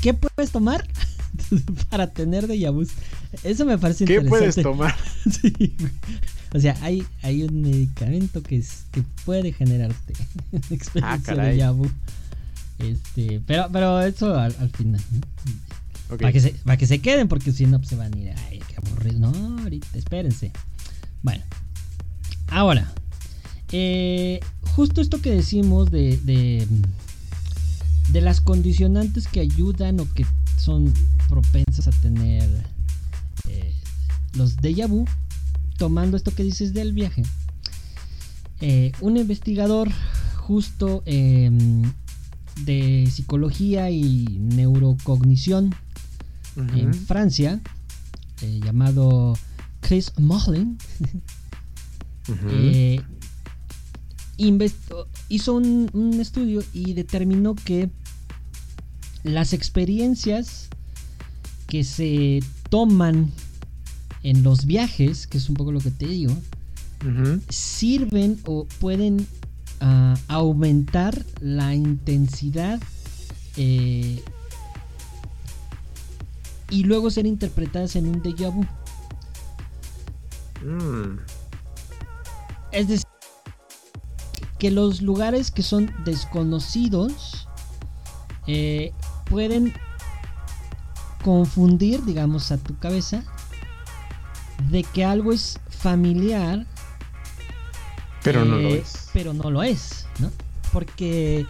qué puedes tomar para tener de vu. Eso me parece ¿Qué puedes tomar? O sea, hay, hay un medicamento que, es, que puede generarte experiencia ah, de vu. Este, pero, pero eso al, final. Para, que se, para que se queden, porque si no pues, se van a ir. Ay, qué aburrido. No, ahorita, espérense. Bueno, ahora, eh, justo esto que decimos de, de, de, las condicionantes que ayudan o que son propensas a tener eh, los déjà vu, tomando esto que dices del viaje. Eh, un investigador justo em, de psicología y neurocognición en Francia, llamado Chris Mohlin, hizo un, estudio y determinó que las experiencias que se toman en los viajes, que es un poco lo que te digo, sirven o pueden ah, aumentar la intensidad eh, y luego ser interpretadas en un déjà vu. Mm. Es decir, que los lugares que son desconocidos eh, pueden confundir, digamos, a tu cabeza de que algo es familiar. Pero no lo eh, es. Pero no lo es, ¿no? Porque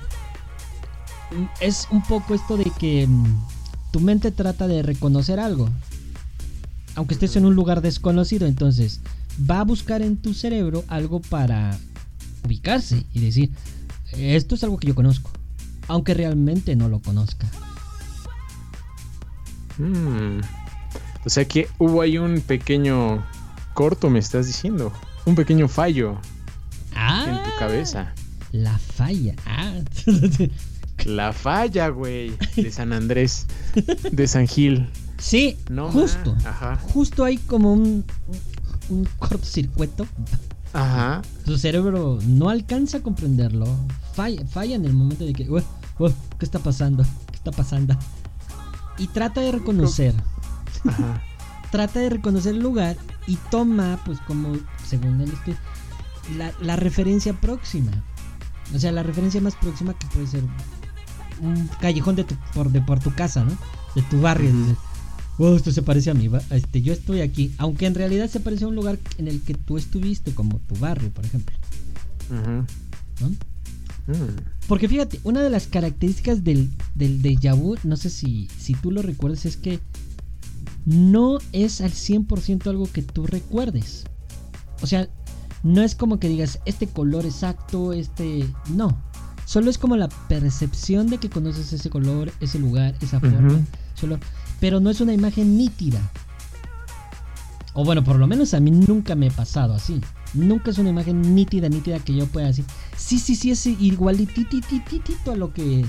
es un poco esto de que mm, tu mente trata de reconocer algo. Aunque estés en un lugar desconocido, entonces va a buscar en tu cerebro algo para ubicarse y decir, esto es algo que yo conozco, aunque realmente no lo conozca. Hmm. O sea que hubo ahí un pequeño corto, me estás diciendo, un pequeño fallo en tu ah, cabeza. La falla. Ah. La falla, güey, de San Andrés, de San Gil. Sí, no justo. Justo hay como un, un cortocircuito Ajá. Su cerebro no alcanza a comprenderlo. Falla, falla en el momento de que, ¿qué está pasando? ¿Qué está pasando? Y trata de reconocer. Ajá. trata de reconocer el lugar y toma, pues como, según él, la, la referencia próxima. O sea, la referencia más próxima que puede ser un callejón de, tu, por, de por tu casa, ¿no? De tu barrio oh, esto se parece a mí, este, yo estoy aquí, aunque en realidad se parece a un lugar en el que tú estuviste, como tu barrio, por ejemplo. ¿No? Mm. Porque fíjate, una de las características del, del déjà vu, no sé si, si tú lo recuerdas, es que no es al 100% algo que tú recuerdes. O sea, no es como que digas, este color exacto, este... No, solo es como la percepción de que conoces ese color, ese lugar, esa forma. Solo pero no es una imagen nítida. O bueno, por lo menos a mí nunca me he pasado así. Nunca es una imagen nítida, nítida que yo pueda decir. Sí, sí, sí, es igualititititito a lo que,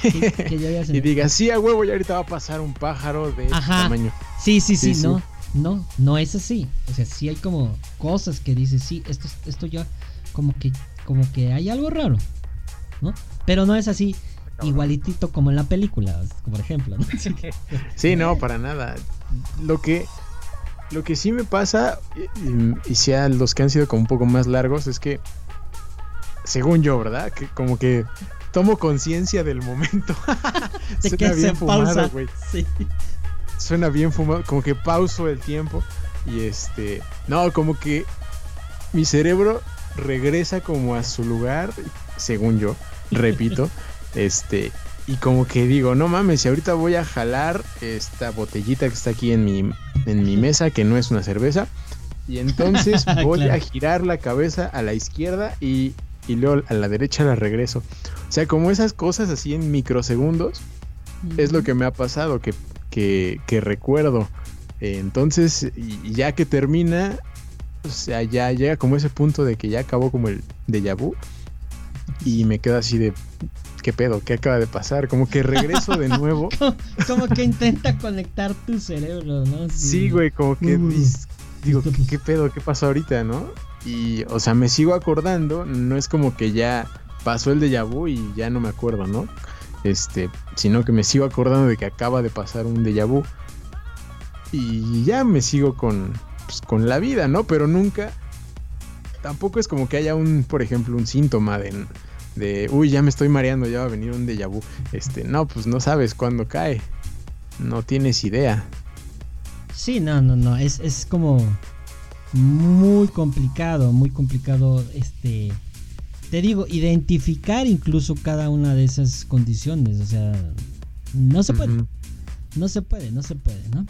que, yo había Y diga, sí, a huevo, y ahorita va a pasar un pájaro de este tamaño. Sí, sí, sí, no. No, no es así. O sea, sí hay como cosas que dices, sí, esto, esto ya como que, como que hay algo raro. ¿No? Pero no es así igualitito como en la película, por ejemplo. ¿no? sí, no, para nada. Lo que, lo que sí me pasa, y, sea los que han sido como un poco más largos, es que, según yo, ¿verdad? Que como que tomo conciencia del momento. Suena bien fumado, güey. Sí. Suena bien fumado, como que pauso el tiempo y este, no, como que mi cerebro regresa como a su lugar, según yo, repito, Este, y como que digo, no mames, si ahorita voy a jalar esta botellita que está aquí en mi, en mi mesa, que no es una cerveza, y entonces voy a girar la cabeza a la izquierda y, y, luego a la derecha la regreso. O sea, como esas cosas así en microsegundos, es lo que me ha pasado, que, que, que recuerdo. entonces, y ya que termina, o sea, ya llega como ese punto de que ya acabó como el déjà vu. Y me quedo así de, ¿qué pedo? ¿Qué acaba de pasar? Como que regreso de nuevo. como, que intenta conectar tu cerebro, ¿no? Sí, güey, como que digo, ¿qué, pedo? ¿Qué pasó ahorita, no? Y, o sea, me sigo acordando, no es como que ya pasó el déjà vu y ya no me acuerdo, ¿no? Este, sino que me sigo acordando de que acaba de pasar un déjà vu. Y ya me sigo con, pues, con la vida, ¿no? Pero nunca, tampoco es como que haya un, por ejemplo, un síntoma de de, uy, ya me estoy mareando, ya va a venir un déjà vu. Este, no, pues no sabes cuándo cae. No tienes idea. Sí, no, no, no. Es, es como muy complicado, muy complicado. Este. Te digo, identificar incluso cada una de esas condiciones. O sea, no se puede. No se puede, no se puede, ¿no?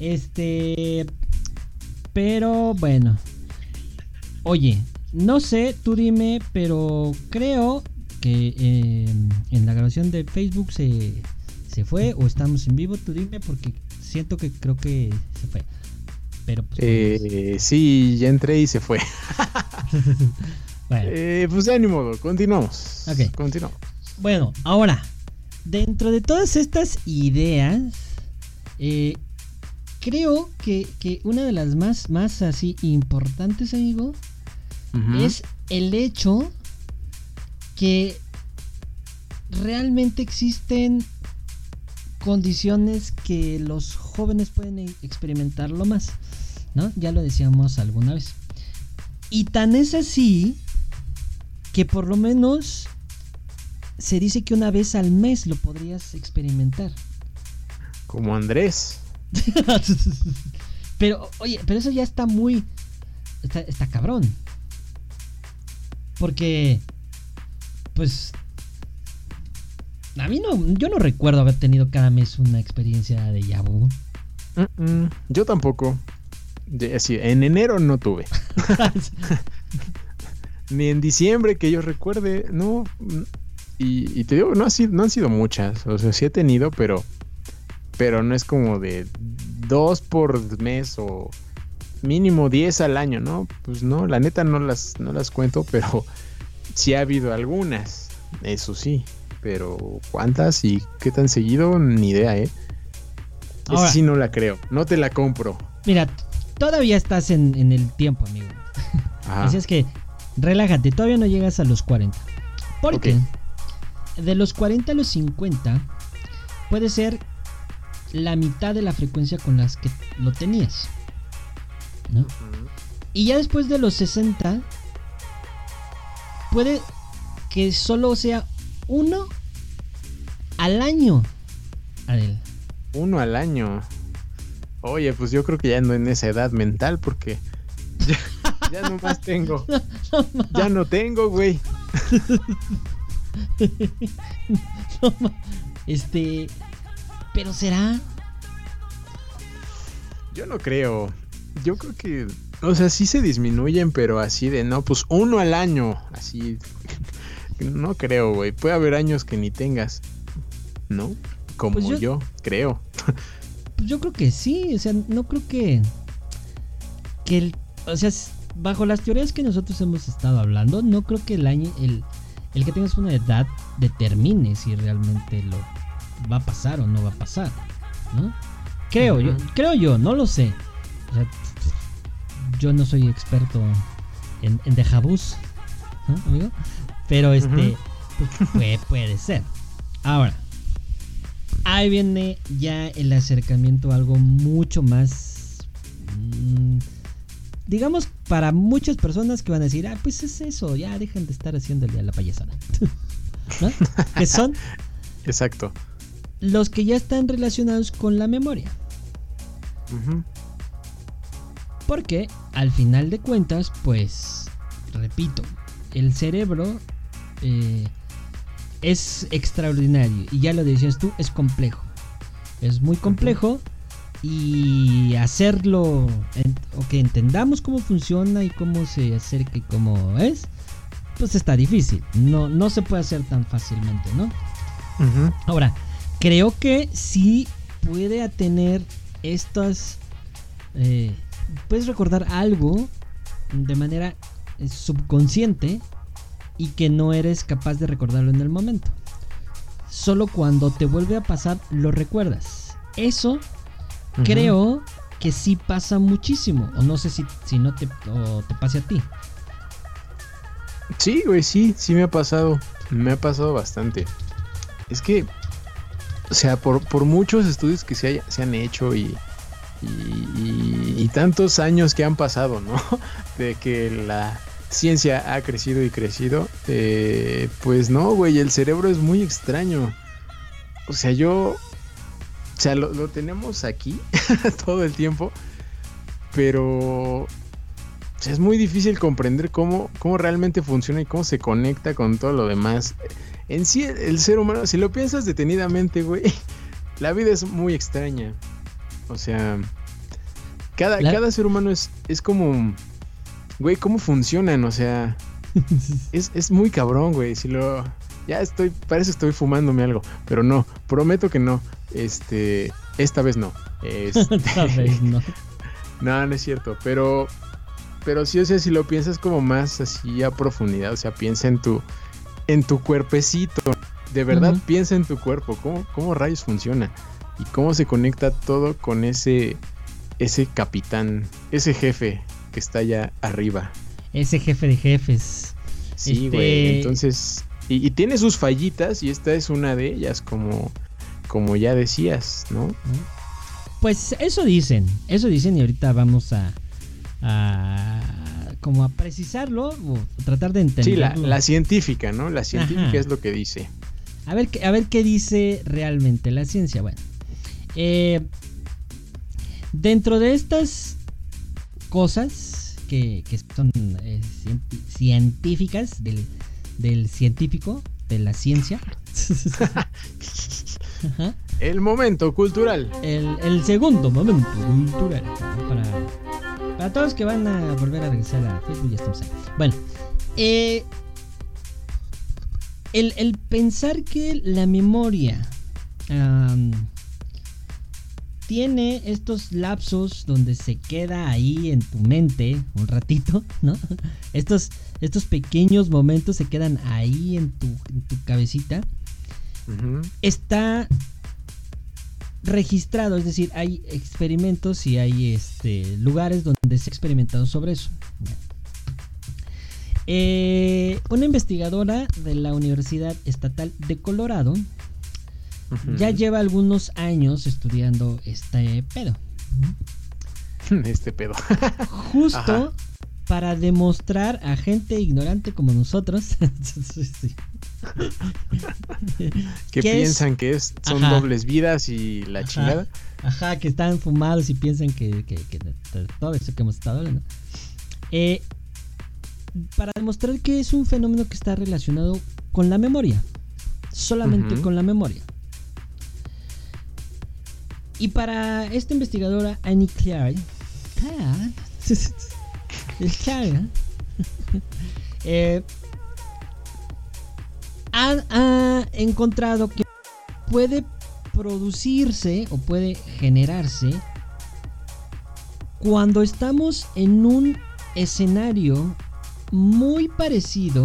Este. Pero bueno. Oye, no sé, tú dime, pero creo que eh, en la grabación de Facebook se, se fue o estamos en vivo. Tú dime porque siento que creo que se fue. Pero pues, Eh, sí, ya entré y se fue. bueno. Eh, pues ya ni modo, continuamos. Ok. Continuamos. Bueno, ahora, dentro de todas estas ideas, eh, creo que, que una de las más, más así importantes, amigo, Es el hecho que realmente existen condiciones que los jóvenes pueden e- experimentarlo más, ¿no? Ya lo decíamos alguna vez. Y tan es así que por lo menos se dice que una vez al mes lo podrías experimentar. Como Andrés. pero, oye, pero eso ya está muy. Está, está cabrón. Porque. Pues. A mí no. Yo no recuerdo haber tenido cada mes una experiencia de Yabu. Mm, mm, Yo tampoco. En enero no tuve. Ni en diciembre que yo recuerde, no. mm, Y, y te digo, no, ha sido, no han sido muchas. O sea, sí he tenido, pero. Pero no es como de dos por mes o mínimo 10 al año, ¿no? Pues no, la neta no las, no las cuento, pero sí ha habido algunas. Eso sí. Pero ¿cuántas y qué tan seguido? Ni idea, ¿eh? Esa Ahora- sí no la creo. No te la compro. Mira, todavía estás en, en el tiempo, amigo. Ajá. Así es que relájate, todavía no llegas a los 40. Porque de los 40 a los 50 puede ser la mitad de la frecuencia con las que lo tenías. Y ya después de los 60 puede que solo sea uno al año. Adel. Uno al año. Oye, pues yo creo que ya ando en esa edad mental porque ya, ya no más tengo. Ya no tengo, güey. No este. Pero será. Yo no creo. Yo creo que, o sea, sí se disminuyen, pero así de, no, pues uno al año. Así, no creo, güey. Puede haber años que ni tengas, ¿no? Como Pues yo- yo, creo. Pues yo creo que sí, o sea, no creo que. Que el. O sea, bajo las teorías que nosotros hemos estado hablando, no creo que el año. El, el que tengas una edad determine si realmente lo va a pasar o no va a pasar. ¿No? Creo yo, creo yo, no lo sé. O sea, yo no soy experto en, en déjà vus, ¿no, amigo? Pero este. Pues, puede, puede ser. Ahora, ahí viene ya el acercamiento a algo mucho más. mm, digamos, para muchas personas que van a decir, ah, pues es eso, ya dejen de estar haciendo la payasada. ¿No? Que son Exacto. los que ya están relacionados con la memoria. Ujú. Porque al final de cuentas, pues, repito, el cerebro eh, es extraordinario. Y ya lo decías tú, es complejo. Es muy complejo. Y hacerlo, en- o que entendamos cómo funciona y cómo se acerca y cómo es, pues está difícil. No, no se puede hacer tan fácilmente, ¿no? Ahora, creo que sí puede tener estas. eh, puedes recordar algo de manera eh, subconsciente y que no eres capaz de recordarlo en el momento. Solo cuando te vuelve a pasar lo recuerdas. Eso creo que sí pasa muchísimo. O no sé si, si no te, o te pase a ti. Sí, güey, sí, sí me ha pasado. Me ha pasado bastante. Es que, o sea, por, por muchos estudios que se, haya- se han hecho y, y, y- tantos años que han pasado, ¿no? De que la, ciencia ha crecido y crecido, eh, pues no, güey, el cerebro es muy extraño. O sea, yo, o sea, lo, lo tenemos aquí todo el tiempo, pero o sea, es muy difícil comprender cómo, cómo realmente funciona y cómo se conecta con todo lo demás. En sí, el, el ser humano, si lo piensas detenidamente, güey, la vida es muy extraña. O sea, cada, La- cada ser humano es, es como, güey, cómo funcionan, o sea, es, es muy cabrón, güey. Si lo. Ya estoy. Parece que estoy fumándome algo. Pero no. Prometo que no. Este. Esta vez no. Este, Esta vez no. no, no es cierto. Pero. Pero sí, o sea, si lo piensas como más así a profundidad. O sea, piensa en tu. En tu cuerpecito. De verdad, piensa en tu cuerpo. ¿Cómo, ¿Cómo rayos funciona? Y cómo se conecta todo con ese. Ese capitán. Ese jefe que está allá arriba. Ese jefe de jefes. Sí, Este- güey. Entonces. Y, y tiene sus fallitas y esta es una de ellas, como, como ya decías, ¿no? Pues eso dicen, eso dicen y ahorita vamos a, a como a precisarlo o tratar de Sí, la, científica, ¿no? La científica Ajá. es lo que dice. A ver, a ver qué dice realmente la ciencia. Bueno, eh, dentro de estas cosas que, que son eh, cien- científicas del, del científico, de la ciencia, Ajá. El momento cultural. el, el segundo momento cultural para, para todos que van a volver a regresar a Facebook, ya estamos ahí. Bueno, eh, el, el pensar que la memoria tiene estos lapsos donde se queda ahí en tu mente un ratito, ¿no? Estos, estos pequeños momentos se quedan ahí en tu, en tu cabecita está registrado, es decir, hay experimentos y hay este, lugares donde se ha experimentado sobre eso. Eh, una investigadora de la Universidad Estatal de Colorado Ya lleva algunos años estudiando este pedo. Este pedo. Justo Ajá. para demostrar a gente ignorante como nosotros sí, que piensan que es, son Ajá. dobles vidas y la Ajá. chingada. Ajá, que están fumados y piensan que, todo eso que hemos estado hablando. Eh, para demostrar que es un fenómeno que está relacionado con la memoria. Solamente con la memoria. Y para esta investigadora, Annie Clark, Clark, Clark, eh, ha, ha encontrado que puede producirse o puede generarse cuando estamos en un escenario muy parecido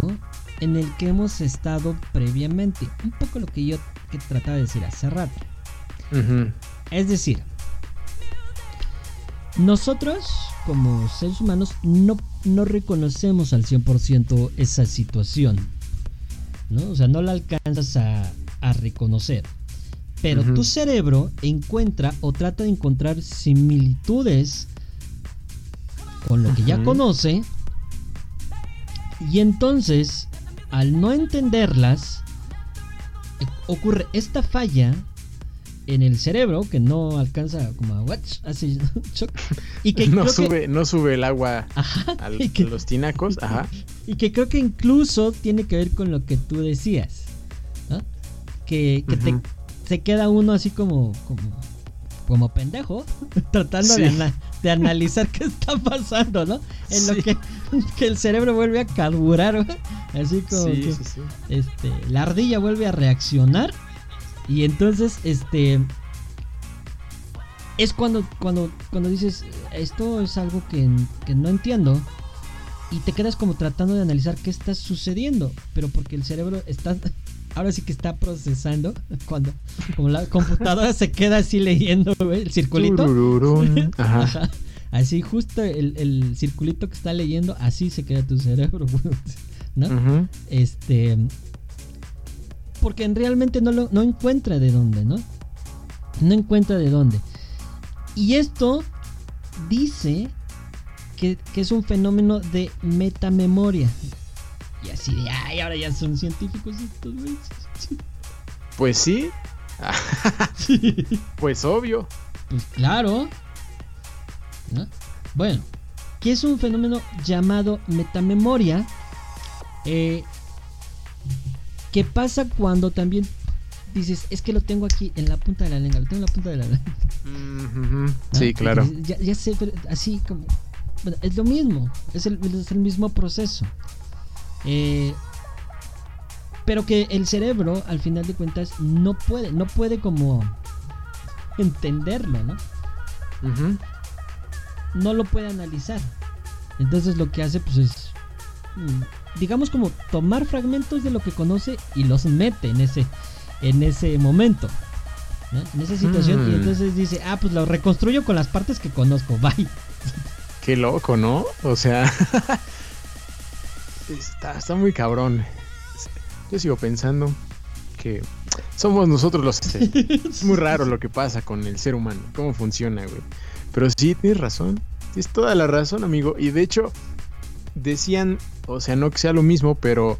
en el que hemos estado previamente. Un poco lo que yo que trataba de decir hace rato. Ujú. Es decir, nosotros como seres humanos no, no reconocemos al 100% esa situación. ¿no? O sea, no la alcanzas a, a reconocer. Pero tu cerebro encuentra o trata de encontrar similitudes con lo que ya conoce. Y entonces, al no entenderlas, eh, ocurre esta falla en el cerebro que no alcanza como a watch, así, choc, y que no que- sube, no sube el agua Ajá, al- y que- a los tinacos. Ajá. y que creo que incluso tiene que ver con lo que tú decías, ¿no? Que, que te- se queda uno así como, como, como pendejo, tratando de, Sí. ana- de analizar qué está pasando, ¿no? En lo que, que el cerebro vuelve a carburar, así como Sí, que este, la ardilla vuelve a reaccionar y entonces este es cuando cuando cuando dices esto es algo que, que no entiendo y te quedas como tratando de analizar qué está sucediendo pero porque el cerebro está ahora sí que está procesando cuando como la computadora se queda así leyendo güey, el circulito Turururún. Ajá. Ajá. Así justo el, el circulito que está leyendo, así se queda tu cerebro, güey, ¿no? Este. Porque en- realmente no, lo, no encuentra de dónde, ¿no? No encuentra de dónde. Y esto dice que, es un fenómeno de metamemoria. Y así de, ay, ahora ya son científicos estos Pues sí. Pues obvio. Pues claro. Bueno, que es un fenómeno llamado metamemoria. Eh, que pasa cuando también dices, es que lo tengo aquí en la punta de la lengua, lo tengo en la punta de la lengua. Sí, claro. ya, sé, pero así como... es lo mismo, es el, mismo proceso. Eh, pero que el cerebro, al final de cuentas, no puede, no puede como entenderlo, ¿no? No lo puede analizar. Entonces lo que hace, pues es, mm, digamos como tomar fragmentos de lo que conoce y los mete en ese, en ese momento. En esa situación. Y mm. entonces dice, ah, pues lo reconstruyo con las partes que conozco. Bye. Qué loco, ¿no? O sea, está, está muy cabrón. Yo sigo pensando que somos nosotros los... es muy raro lo que pasa con el ser humano, cómo funciona, güey. Pero sí, tienes razón. Tienes toda la razón, amigo. Y de hecho, decían, o sea, no que sea lo mismo, pero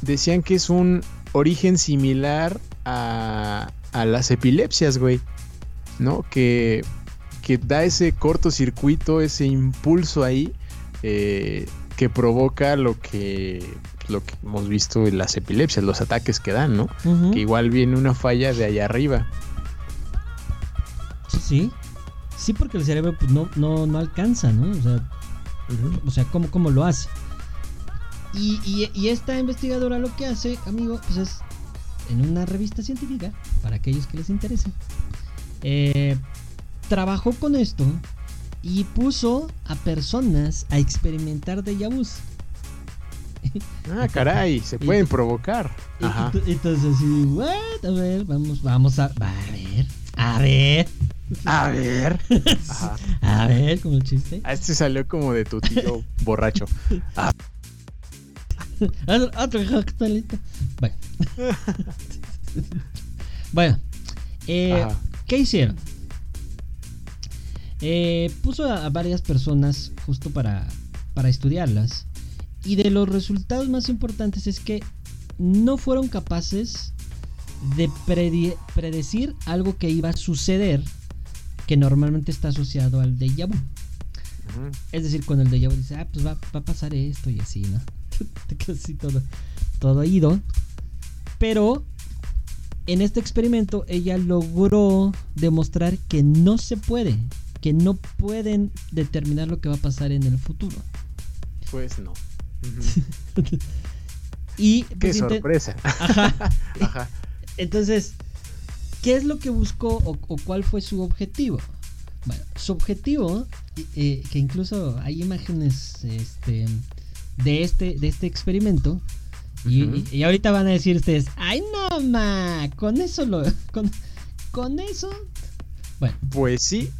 decían que es un origen similar a, las epilepsias, güey. ¿No? Que, que da ese cortocircuito, ese impulso ahí eh, que provoca lo que, lo que hemos visto en las epilepsias, los ataques que dan, ¿no? Que igual viene una falla de allá arriba. Sí, sí, porque el cerebro pues, no, no, no alcanza, ¿no? O sea, o sea ¿cómo, ¿cómo, lo hace? Y, y, y, esta investigadora lo que hace, amigo, pues es en una revista científica, para aquellos que les interese, eh, trabajó con esto y puso a personas a experimentar de vus. Ah, caray, se pueden provocar. Ajá. Entonces así, what? A ver, vamos, vamos a, a ver, a ver. A ver. Ajá. A ver, como el chiste. A este salió como de tu tío borracho. Ah. Otro Bueno. bueno. Eh, ¿Qué hicieron? Eh, puso a, varias personas justo para, para estudiarlas. Y de los resultados más importantes es que no fueron capaces de predecir algo que iba a suceder que normalmente está asociado al déjà vu. Es decir, cuando el déjà vu dice, ah, pues va, va, a pasar esto y así, ¿no? Te quedas así todo, todo ido. Pero en este experimento ella logró demostrar que no se puede, que no pueden determinar lo que va a pasar en el futuro. Pues no. y qué pues, sorpresa. Ajá. Entonces, ¿qué es lo que buscó o, cuál fue su objetivo? Bueno, su objetivo, eh, que incluso hay imágenes este, de, este, de este experimento, y, ahorita van a decir ustedes, ay no, ma, con eso lo... Con, con eso... Bueno. Pues sí.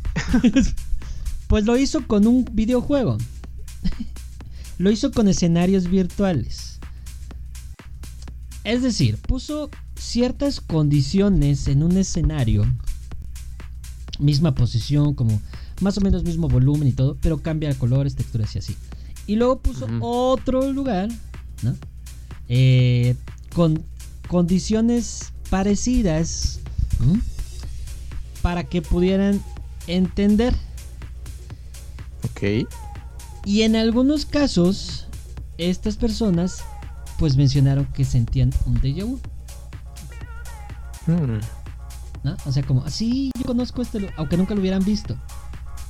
pues lo hizo con un videojuego. lo hizo con escenarios virtuales. Es decir, puso ciertas condiciones en un escenario, misma posición, como más o menos mismo volumen y todo, pero cambia colores, texturas y así. Y luego puso otro lugar, ¿no? Eh, con condiciones parecidas para que pudieran entender. Ok. Y en algunos casos, estas personas pues mencionaron que sentían un déjà vu. Hmm. ¿No? O sea, como, así yo conozco este, aunque nunca lo hubieran visto.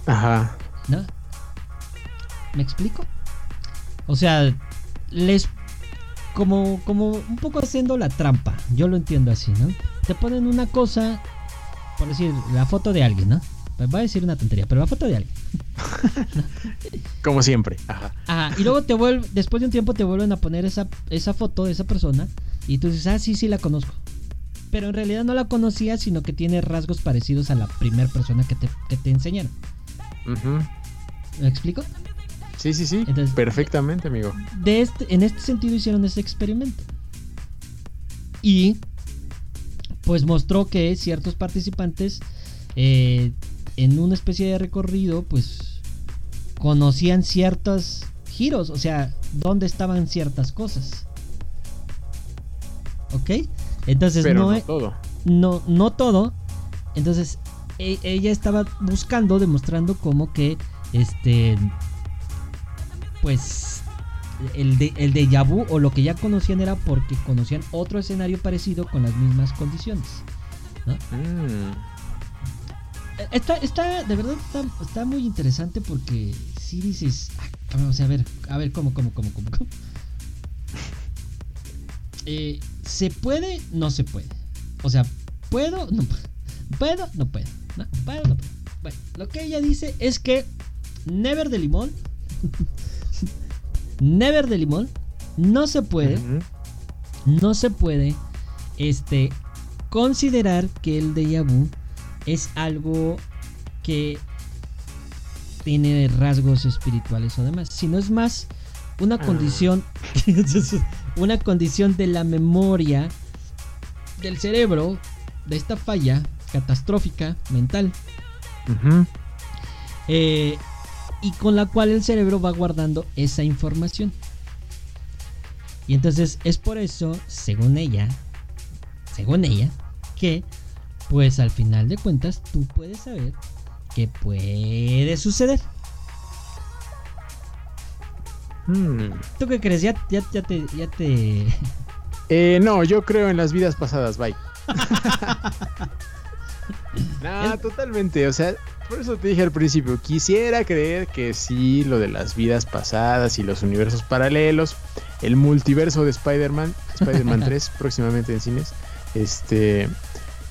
Ajá. ¿No? ¿Me explico? O sea, les como, como un poco haciendo la trampa. Yo lo entiendo así, ¿no? Te ponen una cosa, por decir, la foto de alguien, ¿no? Va a decir una tontería, pero la foto de alguien. Como siempre. Ajá. Ajá. Y luego te vuelve, después de un tiempo te vuelven a poner esa, esa foto de esa persona. Y tú dices, ah, sí, sí la conozco. Pero en realidad no la conocía, sino que tiene rasgos parecidos a la primera persona que te, que te enseñaron. ¿Me explico? Sí, sí, sí. perfectamente, amigo. De este, en este sentido hicieron ese experimento. Y pues mostró que ciertos participantes eh, en una especie de recorrido, pues conocían ciertos giros, o sea, dónde estaban ciertas cosas. ¿Ok? Entonces Pero no, no todo. no, no todo. Entonces, e- ella estaba buscando, demostrando como que, este, pues, el, de, el déjà vu o lo que ya conocían era porque conocían otro escenario parecido con las mismas condiciones. Mm. Eh, Está, está, de verdad, está, está muy interesante porque si dices, ah, o sea, a ver, a ver, ¿cómo, cómo, cómo, cómo? cómo? Eh, ¿Se puede? No se puede. O sea, ¿puedo? No puedo. No puedo. No, ¿Puedo? No puedo. Bueno, lo que ella dice es que Never de limón. Never de limón. No se puede. No se puede. Este. Considerar que el déjà vu es algo que tiene rasgos espirituales o demás. Sino es más una Ah. condición. una condición de la memoria del cerebro. De esta falla catastrófica mental. Eh, y con la cual el cerebro va guardando esa información. Y entonces es por eso, según ella, según ella, que pues al final de cuentas tú puedes saber que puede suceder. Mm. ¿Tú qué crees? Ya, ya, ya te, ya te... Eh, no, yo creo en las vidas pasadas, bye. nah, El- totalmente. O sea, por eso te dije al principio, quisiera creer que sí, lo de las vidas pasadas y los universos paralelos, el multiverso de Spider-Man, Spider-Man 3, próximamente en cines, este,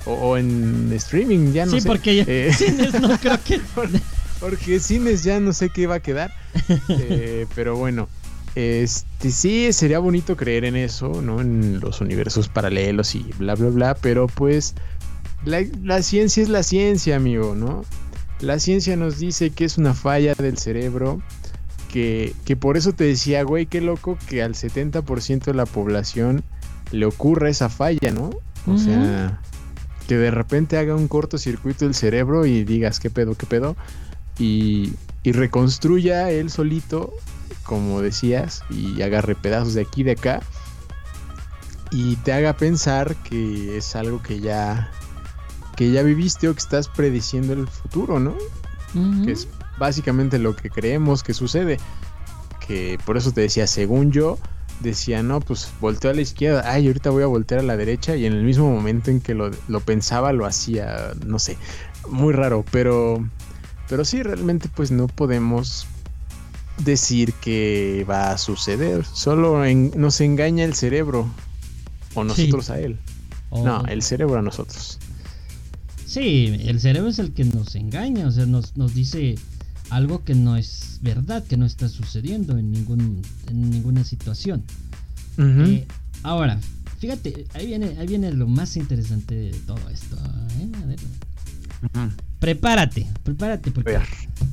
o, o en streaming, ya no sí, sé. porque ya... Eh, cines no creo que... porque cines ya no sé qué va a quedar. Eh, pero bueno, este sí sería bonito creer en eso, ¿no? En los universos paralelos y bla, bla, bla. Pero pues la, la ciencia es la ciencia, amigo, ¿no? La ciencia nos dice que es una falla del cerebro. Que, que por eso te decía, güey, qué loco que al 70% de la población le ocurra esa falla, ¿no? O sea, que de repente haga un cortocircuito el cerebro y digas, ¿qué pedo, qué pedo? Y, y reconstruya él solito, como decías, y agarre pedazos de aquí y de acá, y te haga pensar que es algo que ya, que ya viviste o que estás prediciendo el futuro, ¿no? Que es básicamente lo que creemos que sucede. Que por eso te decía, según yo, decía, no, pues volteo a la izquierda, ay, ahorita voy a voltear a la derecha, y en el mismo momento en que lo, lo pensaba, lo hacía, no sé, muy raro, pero, pero sí, realmente pues no podemos decir que va a suceder, solo en- nos engaña el cerebro, o nosotros a él. No, el cerebro a nosotros. Sí, el cerebro es el que nos engaña, o sea, nos, nos dice algo que no es verdad, que no está sucediendo en, ningún, en ninguna situación. Eh, ahora, fíjate, ahí viene, ahí viene lo más interesante de todo esto. ¿eh? A ver, Prepárate, prepárate, porque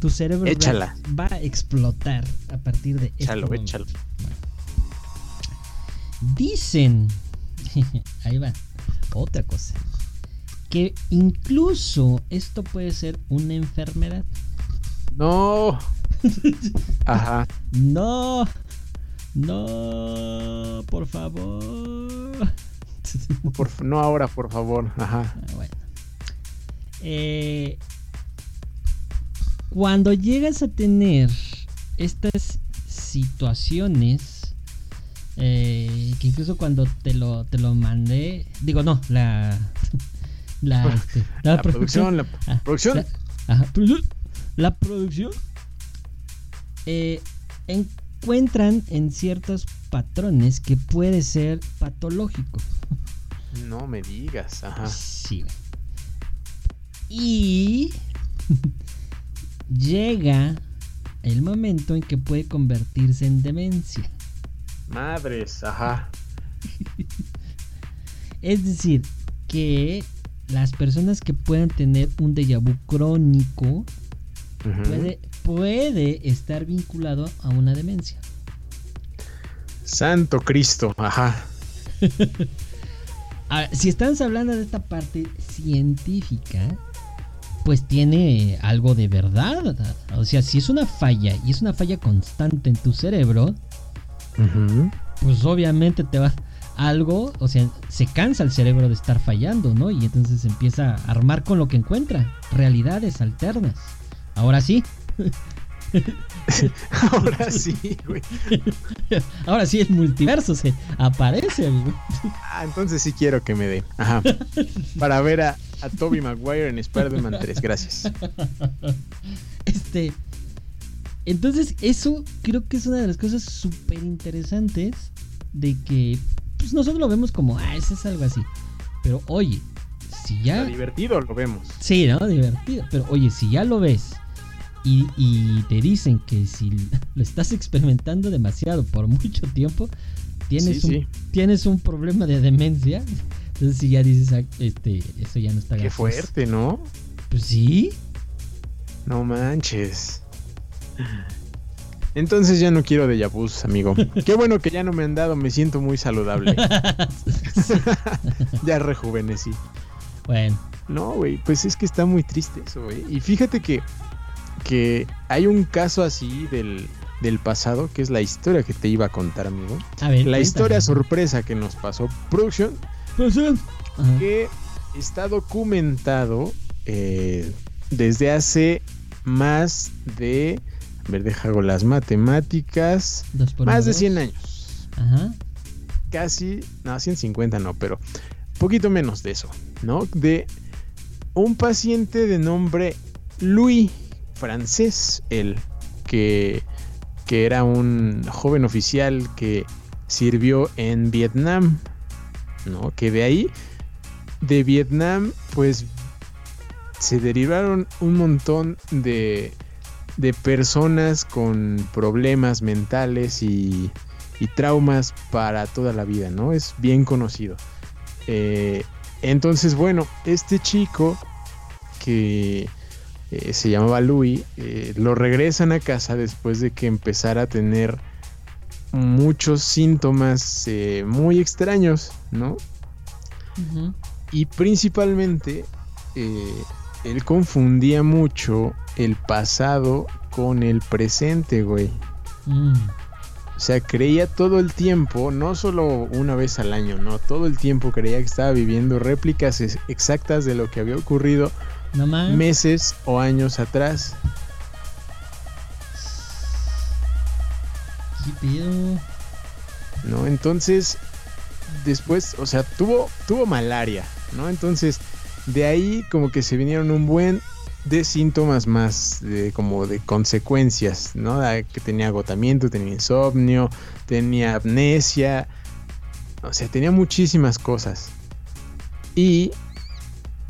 tu cerebro va- Échala. Va, a explotar a partir de este échalo, momento. échalo. Dicen, ahí va, otra cosa, que incluso esto puede ser una enfermedad. No. Ajá. No, no, por favor. Por no ahora, por favor. Ajá. Ah, bueno. Eh, cuando llegas a tener estas situaciones, eh, que incluso cuando te lo, te lo mandé, digo, no, la. La, este, la La producción, la Ah, producción. la- ajá, produ- la producción eh, encuentran en ciertos patrones que puede ser patológico. No me digas. Ajá. Sí, güey. Y llega el momento en que puede convertirse en demencia. Madres, ajá. Es decir, que las personas que puedan tener un déjà vu crónico Ujú. puede, puede estar vinculado a una demencia. Santo Cristo, ajá. A ver, si estamos hablando de esta parte científica, pues tiene algo de verdad. O sea, si es una falla y es una falla constante en tu cerebro, pues obviamente te va algo, o sea, se cansa el cerebro de estar fallando, ¿no? Y entonces empieza a armar con lo que encuentra, realidades alternas. Ahora sí. Ahora sí, güey. Ahora sí el multiverso se aparece, amigo. Ah, entonces sí quiero que me dé. Ajá. Para ver a, a Toby Maguire en Spider-Man 3. Gracias. Este. Entonces, eso creo que es una de las cosas súper interesantes de que pues nosotros lo vemos como, ah, eso es algo así. Pero oye, si ya... divertido lo vemos. Sí, ¿no? Divertido. Pero oye, si ya lo ves y, y te dicen que si lo estás experimentando demasiado por mucho tiempo, tienes, un, tienes un problema de demencia. Entonces si ya dices, ah, este, eso ya no está Qué fuerte, ¿no? Pues sí. No manches. Entonces ya no quiero de vus, amigo. Qué bueno que ya no me han dado, me siento muy saludable. ya rejuvenecí. Bueno. No, güey, pues es que está muy triste eso, güey. Y fíjate que, que hay un caso así del, del pasado, que es la historia que te iba a contar, amigo. A ver, la historia sorpresa que nos pasó Production, que está documentado eh, desde hace más de a ver, deja las matemáticas. Más de 100 años. Ajá. Casi, no, 150 no, pero poquito menos de eso, ¿no? De un paciente de nombre Louis, francés, él, que, que era un joven oficial que sirvió en Vietnam, ¿no? Que de ahí, de Vietnam, pues se derivaron un montón de de personas con problemas mentales y, traumas para toda la vida, ¿no? Es bien conocido. Eh, entonces, bueno, este chico que eh, se llamaba Louis, eh, lo regresan a casa después de que empezara a tener muchos síntomas muy extraños, ¿no? Y principalmente él confundía mucho el pasado con el presente, güey. Mm. O sea, creía todo el tiempo, no solo una vez al año, no, todo el tiempo creía que estaba viviendo réplicas exactas de lo que había ocurrido meses o años atrás. ¿Qué No, entonces, después, o sea, tuvo, tuvo malaria, ¿no? Entonces, de ahí como que se vinieron un buen de síntomas más de, como de consecuencias, ¿no? Que tenía agotamiento, tenía insomnio, tenía amnesia, o sea, tenía muchísimas cosas. Y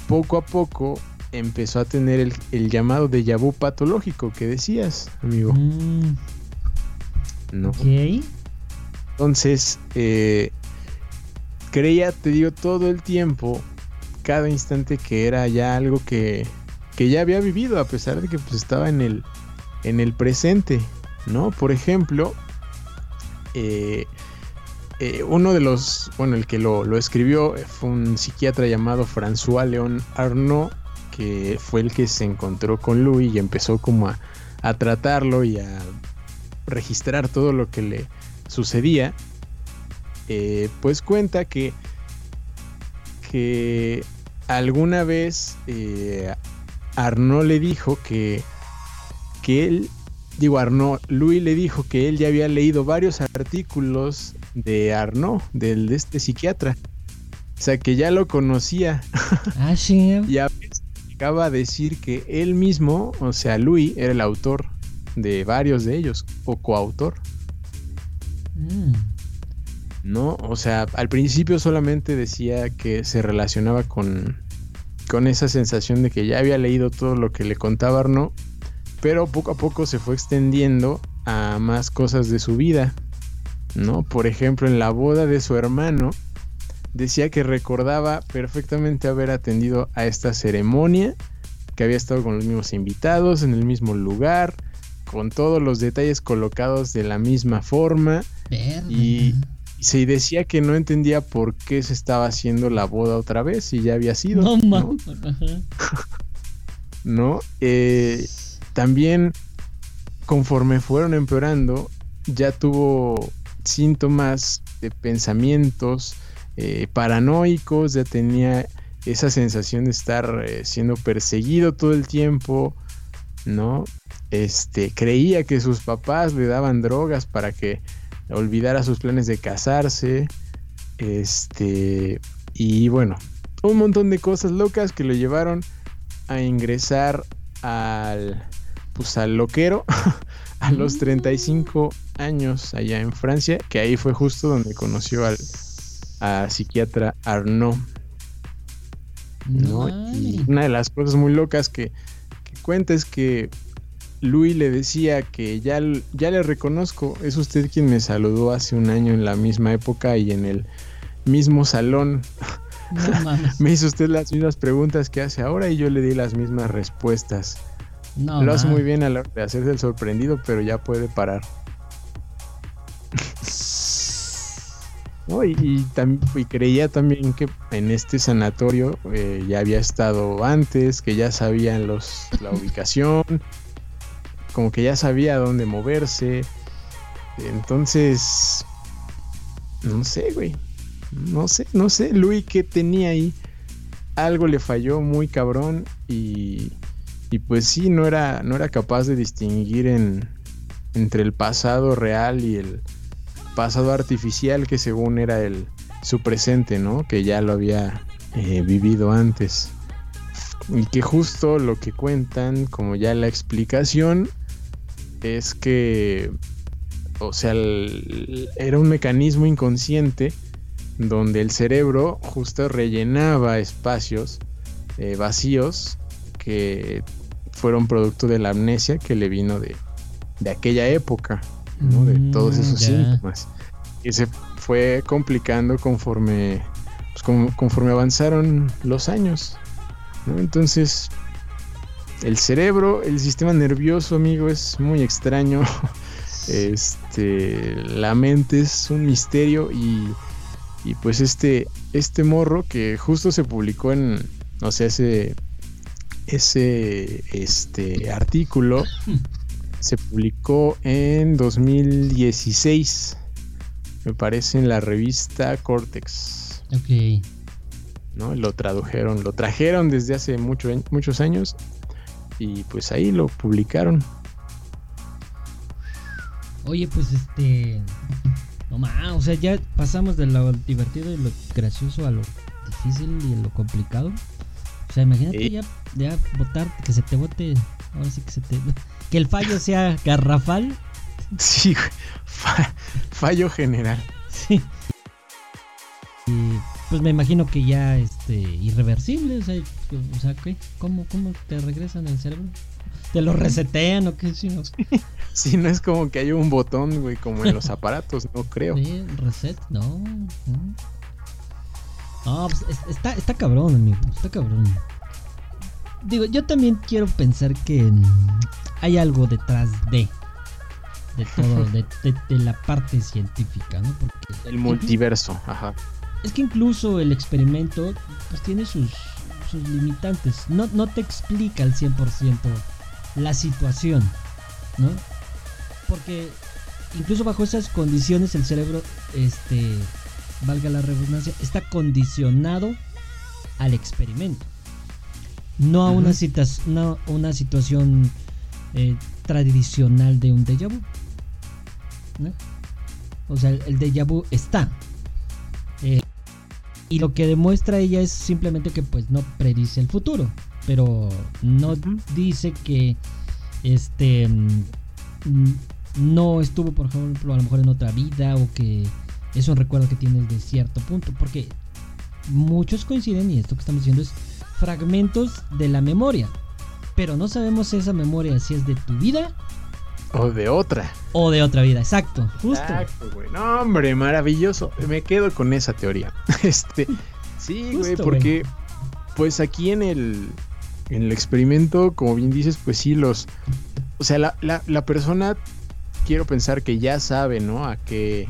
poco a poco empezó a tener el, llamado de vu patológico que decías, amigo. Mm. ¿No? Ok. Entonces, eh, creía, te digo, todo el tiempo cada instante que era ya algo que, que ya había vivido, a pesar de que pues, estaba en el, en el presente, ¿no? Por ejemplo, eh, eh, uno de los, bueno, el que lo, lo, escribió fue un psiquiatra llamado François León Arnaud, que fue el que se encontró con Louis y empezó como a, a tratarlo y a registrar todo lo que le sucedía. Eh, pues cuenta que que alguna vez eh, Arnaud le dijo que, que él, digo Arnaud, Louis le dijo que él ya había leído varios artículos de Arnaud, del, de este psiquiatra. O sea, que ya lo conocía. Ah, sí. y a veces llegaba a decir que él mismo, o sea, Louis, era el autor de varios de ellos, o coautor. Mm. ¿no? O sea, al principio solamente decía que se relacionaba con, con esa sensación de que ya había leído todo lo que le contaba Arno, pero poco a poco se fue extendiendo a más cosas de su vida, ¿no? Por ejemplo, en la boda de su hermano, decía que recordaba perfectamente haber atendido a esta ceremonia, que había estado con los mismos invitados, en el mismo lugar, con todos los detalles colocados de la misma forma. Y se decía que no entendía por qué se estaba haciendo la boda otra vez y ya había sido. No, ¿no? Eh, también, conforme fueron empeorando, ya tuvo síntomas de pensamientos eh, paranoicos, ya tenía esa sensación de estar eh, siendo perseguido todo el tiempo, ¿no? Este, creía que sus papás le daban drogas para que olvidara sus planes de casarse, este, y bueno, un montón de cosas locas que lo llevaron a ingresar al, pues al loquero a los 35 mm. años allá en Francia, que ahí fue justo donde conoció al psiquiatra Arnaud. ¿no? Y una de las cosas muy locas que cuenta es que Louis le decía que ya, ya le reconozco, es usted quien me saludó hace un año en la misma época y en el mismo salón. me hizo usted las mismas preguntas que hace ahora y yo le di las mismas respuestas. Lo hace muy bien a la de hacerse el sorprendido, pero ya puede parar. Y, creía también que en este sanatorio eh, ya había estado antes, que ya sabían los, la ubicación, como que ya sabía dónde moverse. Entonces, no sé, güey. No sé, no sé, Luis, ¿qué tenía ahí? Algo le falló muy cabrón y, y pues sí, no era, no era capaz de distinguir en, entre el pasado real y el pasado artificial que según era el, su presente, ¿no? Que ya lo había eh, vivido antes. Y que justo lo que cuentan, como ya la explicación, es que, o sea, era un mecanismo inconsciente donde el cerebro justo rellenaba espacios eh, vacíos que fueron producto de la amnesia que le vino de, de aquella época, ¿no? de todos esos mm, síntomas. Y se fue complicando conforme, pues, conforme avanzaron los años. Entonces, el cerebro, el sistema nervioso, amigo, es muy extraño. Este, la mente es un misterio y y pues este, este morro que justo se publicó en, o sea, ese, ese este, artículo se publicó en 2016, me parece, en la revista Cortex. Ok. ¿no? Lo tradujeron, lo trajeron desde hace mucho, muchos años y pues ahí lo publicaron. Oye, pues este no más, o sea, ya pasamos de lo divertido y lo gracioso a lo difícil y lo complicado. O sea, imagínate ya, ya votar, que se te vote, ahora sí que se te... Que el fallo sea garrafal. Sí, fallo general. Sí. Y pues me imagino que ya este irreversible, o sea, o sea ¿qué? ¿Cómo, ¿cómo te regresan el cerebro? ¿Te lo resetean o qué? Sí, no es como que hay un botón, güey, como en los aparatos, no creo. Sí, reset, no. No, pues está, está cabrón, amigo, está cabrón. Digo, yo también quiero pensar que hay algo detrás de de todo, de, la parte científica, ¿no? Porque el multiverso, ajá. Es que incluso el experimento, pues tiene sus, sus limitantes. No, no te explica al 100% la situación, ¿no? Porque incluso bajo esas condiciones el cerebro, este, valga la redundancia, está condicionado al experimento. No a una, una situación eh, tradicional de un déjà vu. O sea, el, déjà vu está. Eh, y lo que demuestra ella es simplemente que pues no predice el futuro pero no dice que este mm, no estuvo, por ejemplo, a lo mejor en otra vida o que es un recuerdo que tienes de cierto punto, porque muchos coinciden y esto que estamos diciendo es fragmentos de la memoria, pero no sabemos esa memoria si es de tu vida o de otra. O de otra vida, exacto, justo. Exacto, güey. No, hombre, maravilloso. Me quedo con esa teoría. Este, sí, güey, porque pues aquí en el en el experimento, como bien dices, pues sí, los... O sea, la, persona, quiero pensar que ya sabe, ¿no? A qué,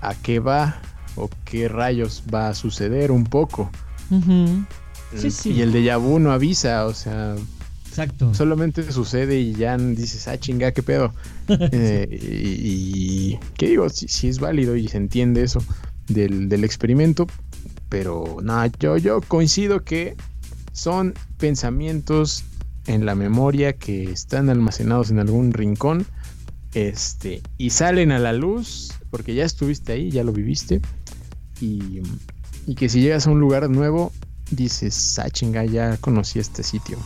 a qué va o qué rayos va a suceder un poco. sí, sí. Y el de vu no avisa, o sea, Exacto. Solamente sucede y ya dices, ah, chinga, qué pedo. Eh, y, y, ¿qué digo? Si, es válido y se entiende eso del, del experimento, pero nada, yo, yo coincido que son pensamientos en la memoria que están almacenados en algún rincón este y salen a la luz porque ya estuviste ahí, ya lo viviste y, y que si llegas a un lugar nuevo dices, ah chinga, ya conocí este sitio.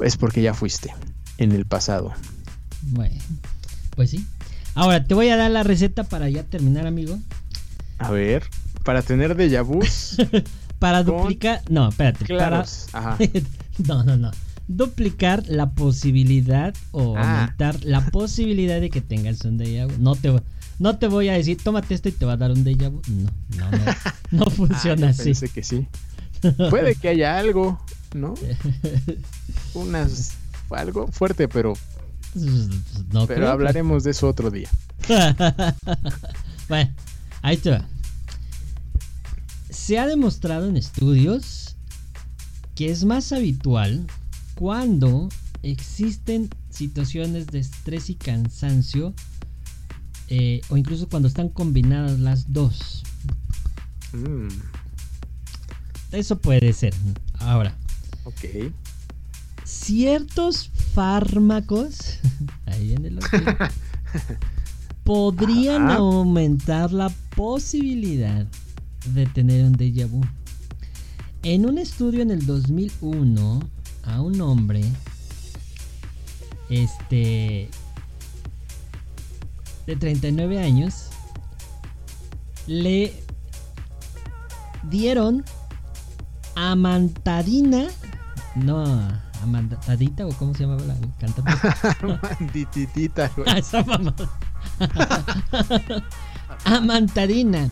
Es porque ya fuiste en el pasado. Bueno, pues sí. Ahora te voy a dar la receta para ya terminar, amigo. A ver, para tener déjà vu. para duplicar. No, espérate. Claros. Para... no, no, no. Duplicar la posibilidad o ah. aumentar la posibilidad de que tengas un déjà vu. No te, no te voy a decir, tómate esto y te va a dar un déjà vu. No, no, no, no ah, funciona así. Pensé que sí. Puede que haya algo, ¿no? Unas, algo fuerte, pero. No pero hablaremos de eso otro día. bueno, ahí te va. Se ha demostrado en estudios que es más habitual cuando existen situaciones de estrés y cansancio eh, o incluso cuando están combinadas las dos. Mm. Eso puede ser. Ahora. Ok. Ciertos fármacos. Ahí en el podrían aumentar la posibilidad de tener un déjà vu. En un estudio en el 2001 a un hombre este de 39 años le dieron amantadina, no, amantadita o cómo se llamaba la cantante. Amantitita, amantadina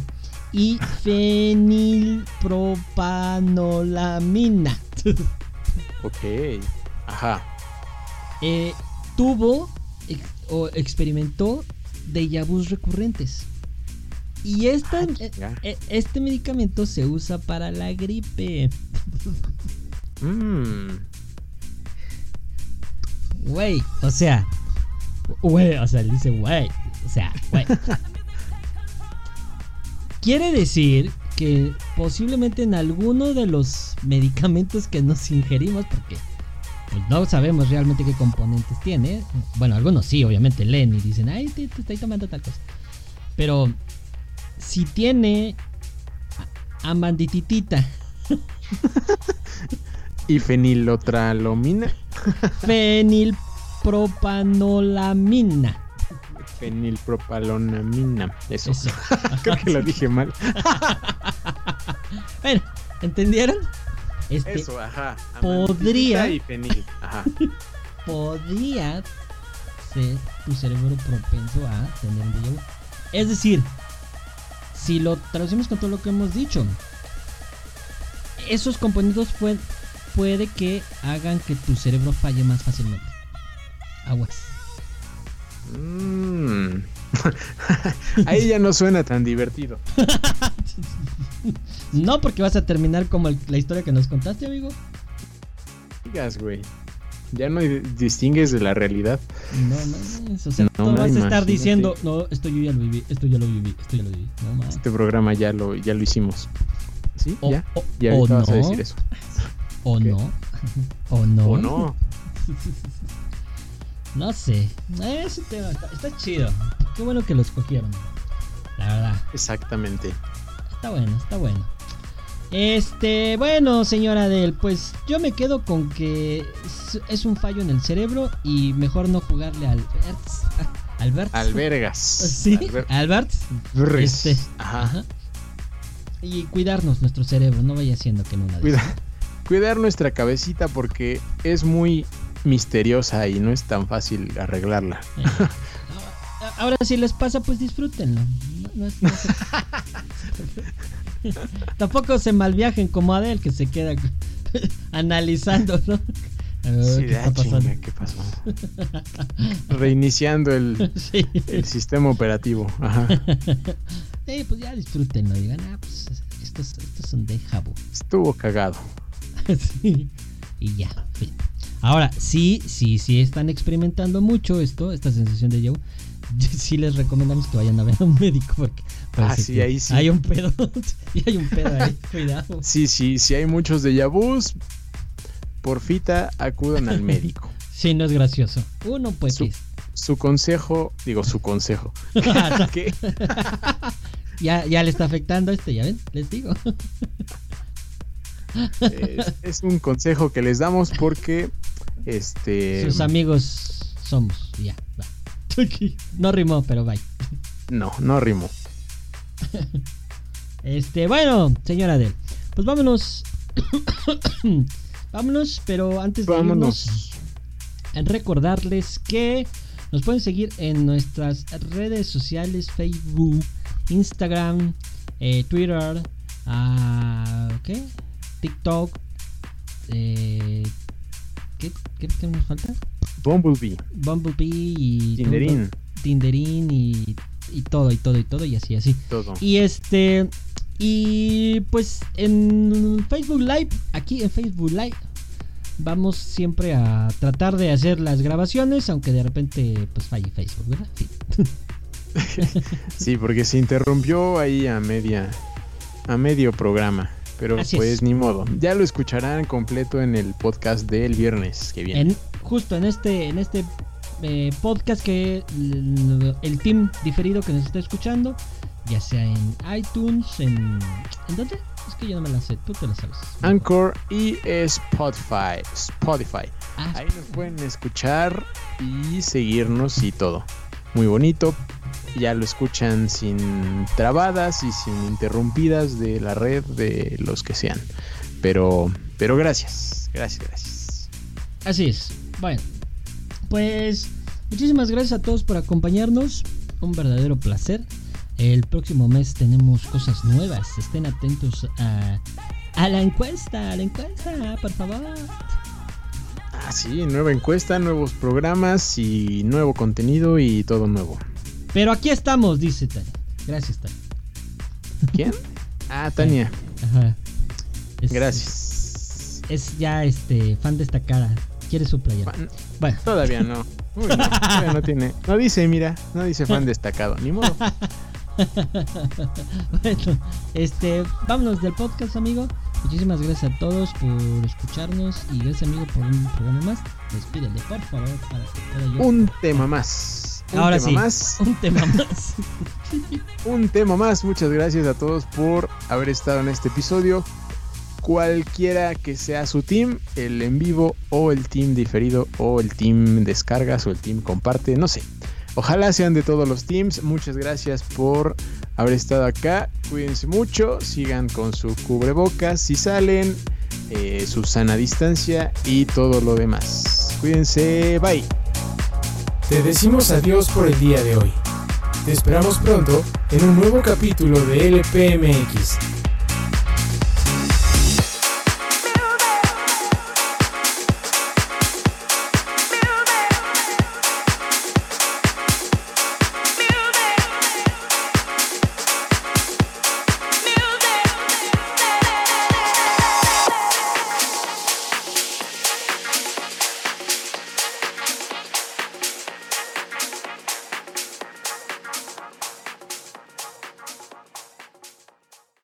y fenilpropanolamina. ok, ajá. Eh, tuvo o experimentó de vus recurrentes. Y esta, ah, eh, eh, este medicamento se usa para la gripe. Mmm. Güey, o sea, güey, o sea, dice güey, o sea, güey. Quiere decir que posiblemente en alguno de los medicamentos que nos ingerimos, porque pues, no sabemos realmente qué componentes tiene. Bueno, algunos sí, obviamente leen y dicen, ay, te, estoy tomando tal cosa. Pero si tiene amandititita y fenilotralamina, fenilpropanolamina. Fenilpropanolamina, eso. eso. Creo que lo dije mal. bueno, ¿entendieron? Este, eso, ajá. Podría. Y fenil, ajá. podría ser tu cerebro propenso a tener un Es decir, si lo traducimos con todo lo que hemos dicho, esos componentes puede, que hagan que tu cerebro falle más fácilmente. Aguas. Mm. Ahí ya no suena tan divertido. no, porque vas a terminar como la historia que nos contaste, amigo. Digas, güey. Ya no distingues de la realidad. No mames, o sea, no, vas a estar diciendo, no, esto yo ya lo viví, esto ya lo viví, esto ya lo viví. No. Este programa ya lo, ya lo hicimos. ¿Sí? ¿Ya? ya o vas a decir eso. O no. O no. O no. no sé. Ese tema está, está chido. Qué bueno que lo escogieron. La verdad. Exactamente. Está bueno, está bueno. Este, bueno, señora Del, pues yo me quedo con que es, un fallo en el cerebro y mejor no jugarle al Albert. Albergas. Sí, Albert. Este, ajá. Y cuidarnos nuestro cerebro, no vaya siendo que no Cuida, Cuidar nuestra cabecita porque es muy misteriosa y no es tan fácil arreglarla. Eh, ahora si les pasa, pues disfrútenlo. No, es, Tampoco se malviajen como Adel que se queda analizando, ¿no? ¿qué, ah, ¿qué pasó? Reiniciando el, el, sistema operativo. Ajá. Sí, pues ya disfrútenlo. Digan, ah, pues estos, estos son de jabo. Estuvo cagado. sí. Y ya, fin. Ahora, sí, sí, sí están experimentando mucho esto, esta sensación de yo. Sí les recomendamos que vayan a ver a un médico porque ah, sí, ahí sí. hay un pedo. y hay un pedo ahí, cuidado. Sí, sí, si hay muchos de Yabus, porfita acudan al médico. sí, no es gracioso. Uno pues su, su consejo, digo su consejo. Ya, ya le está afectando este, ya ven, les digo. Es, un consejo que les damos porque este sus amigos somos, ya, va. No rimó, pero bye. No, no rimó. Este, bueno, señora Adel, pues vámonos. vámonos, pero antes de vámonos. en recordarles que nos pueden seguir en nuestras redes sociales, Facebook, Instagram, eh, Twitter, uh, ¿qué? TikTok. Eh, ¿qué, ¿qué, nos falta? Bumblebee. Bumblebee y. Tinderin. Tinderin y, y todo, y todo, y todo, y así, así. Todo. Y este. Y pues en Facebook Live, aquí en Facebook Live, vamos siempre a tratar de hacer las grabaciones, aunque de repente pues falle Facebook, ¿verdad? sí, porque se interrumpió ahí a media a medio programa. Pero pues ni modo. Ya lo escucharán completo en el podcast del viernes que viene. justo en este, en este eh, podcast que el, team diferido que nos está escuchando, ya sea en iTunes, en. ¿En dónde? Es que yo no me la sé, tú te la sabes. Anchor y Spotify. Spotify. Ah, Ahí nos pueden escuchar y seguirnos y todo. Muy bonito, ya lo escuchan sin trabadas y sin interrumpidas de la red de los que sean. Pero, pero gracias, gracias, gracias. Así es. Bueno, pues muchísimas gracias a todos por acompañarnos. Un verdadero placer. El próximo mes tenemos cosas nuevas. Estén atentos a, a la encuesta, a la encuesta, por favor. Ah, sí, nueva encuesta, nuevos programas y nuevo contenido y todo nuevo. Pero aquí estamos, dice Tania. Gracias, Tania. ¿Quién? Ah, Tania. Ajá. Gracias. Es ya este fan destacada. Quiere su playera. Bueno. Todavía no. no, no tiene. No dice, mira, no dice fan destacado, ni modo. bueno, este, vámonos del podcast, amigo. Muchísimas gracias a todos por escucharnos y gracias, amigo, por un programa más. Despídele, por favor, para que Un tema más. Ahora sí, Un tema más. un tema más. Muchas gracias a todos por haber estado en este episodio. Cualquiera que sea su team, el en vivo o el team diferido o el team descargas o el team comparte, no sé. Ojalá sean de todos los teams. Muchas gracias por haber estado acá. Cuídense mucho. Sigan con su cubrebocas si salen. Eh, su sana distancia y todo lo demás. Cuídense. Bye. Te decimos adiós por el día de hoy. Te esperamos pronto en un nuevo capítulo de LPMX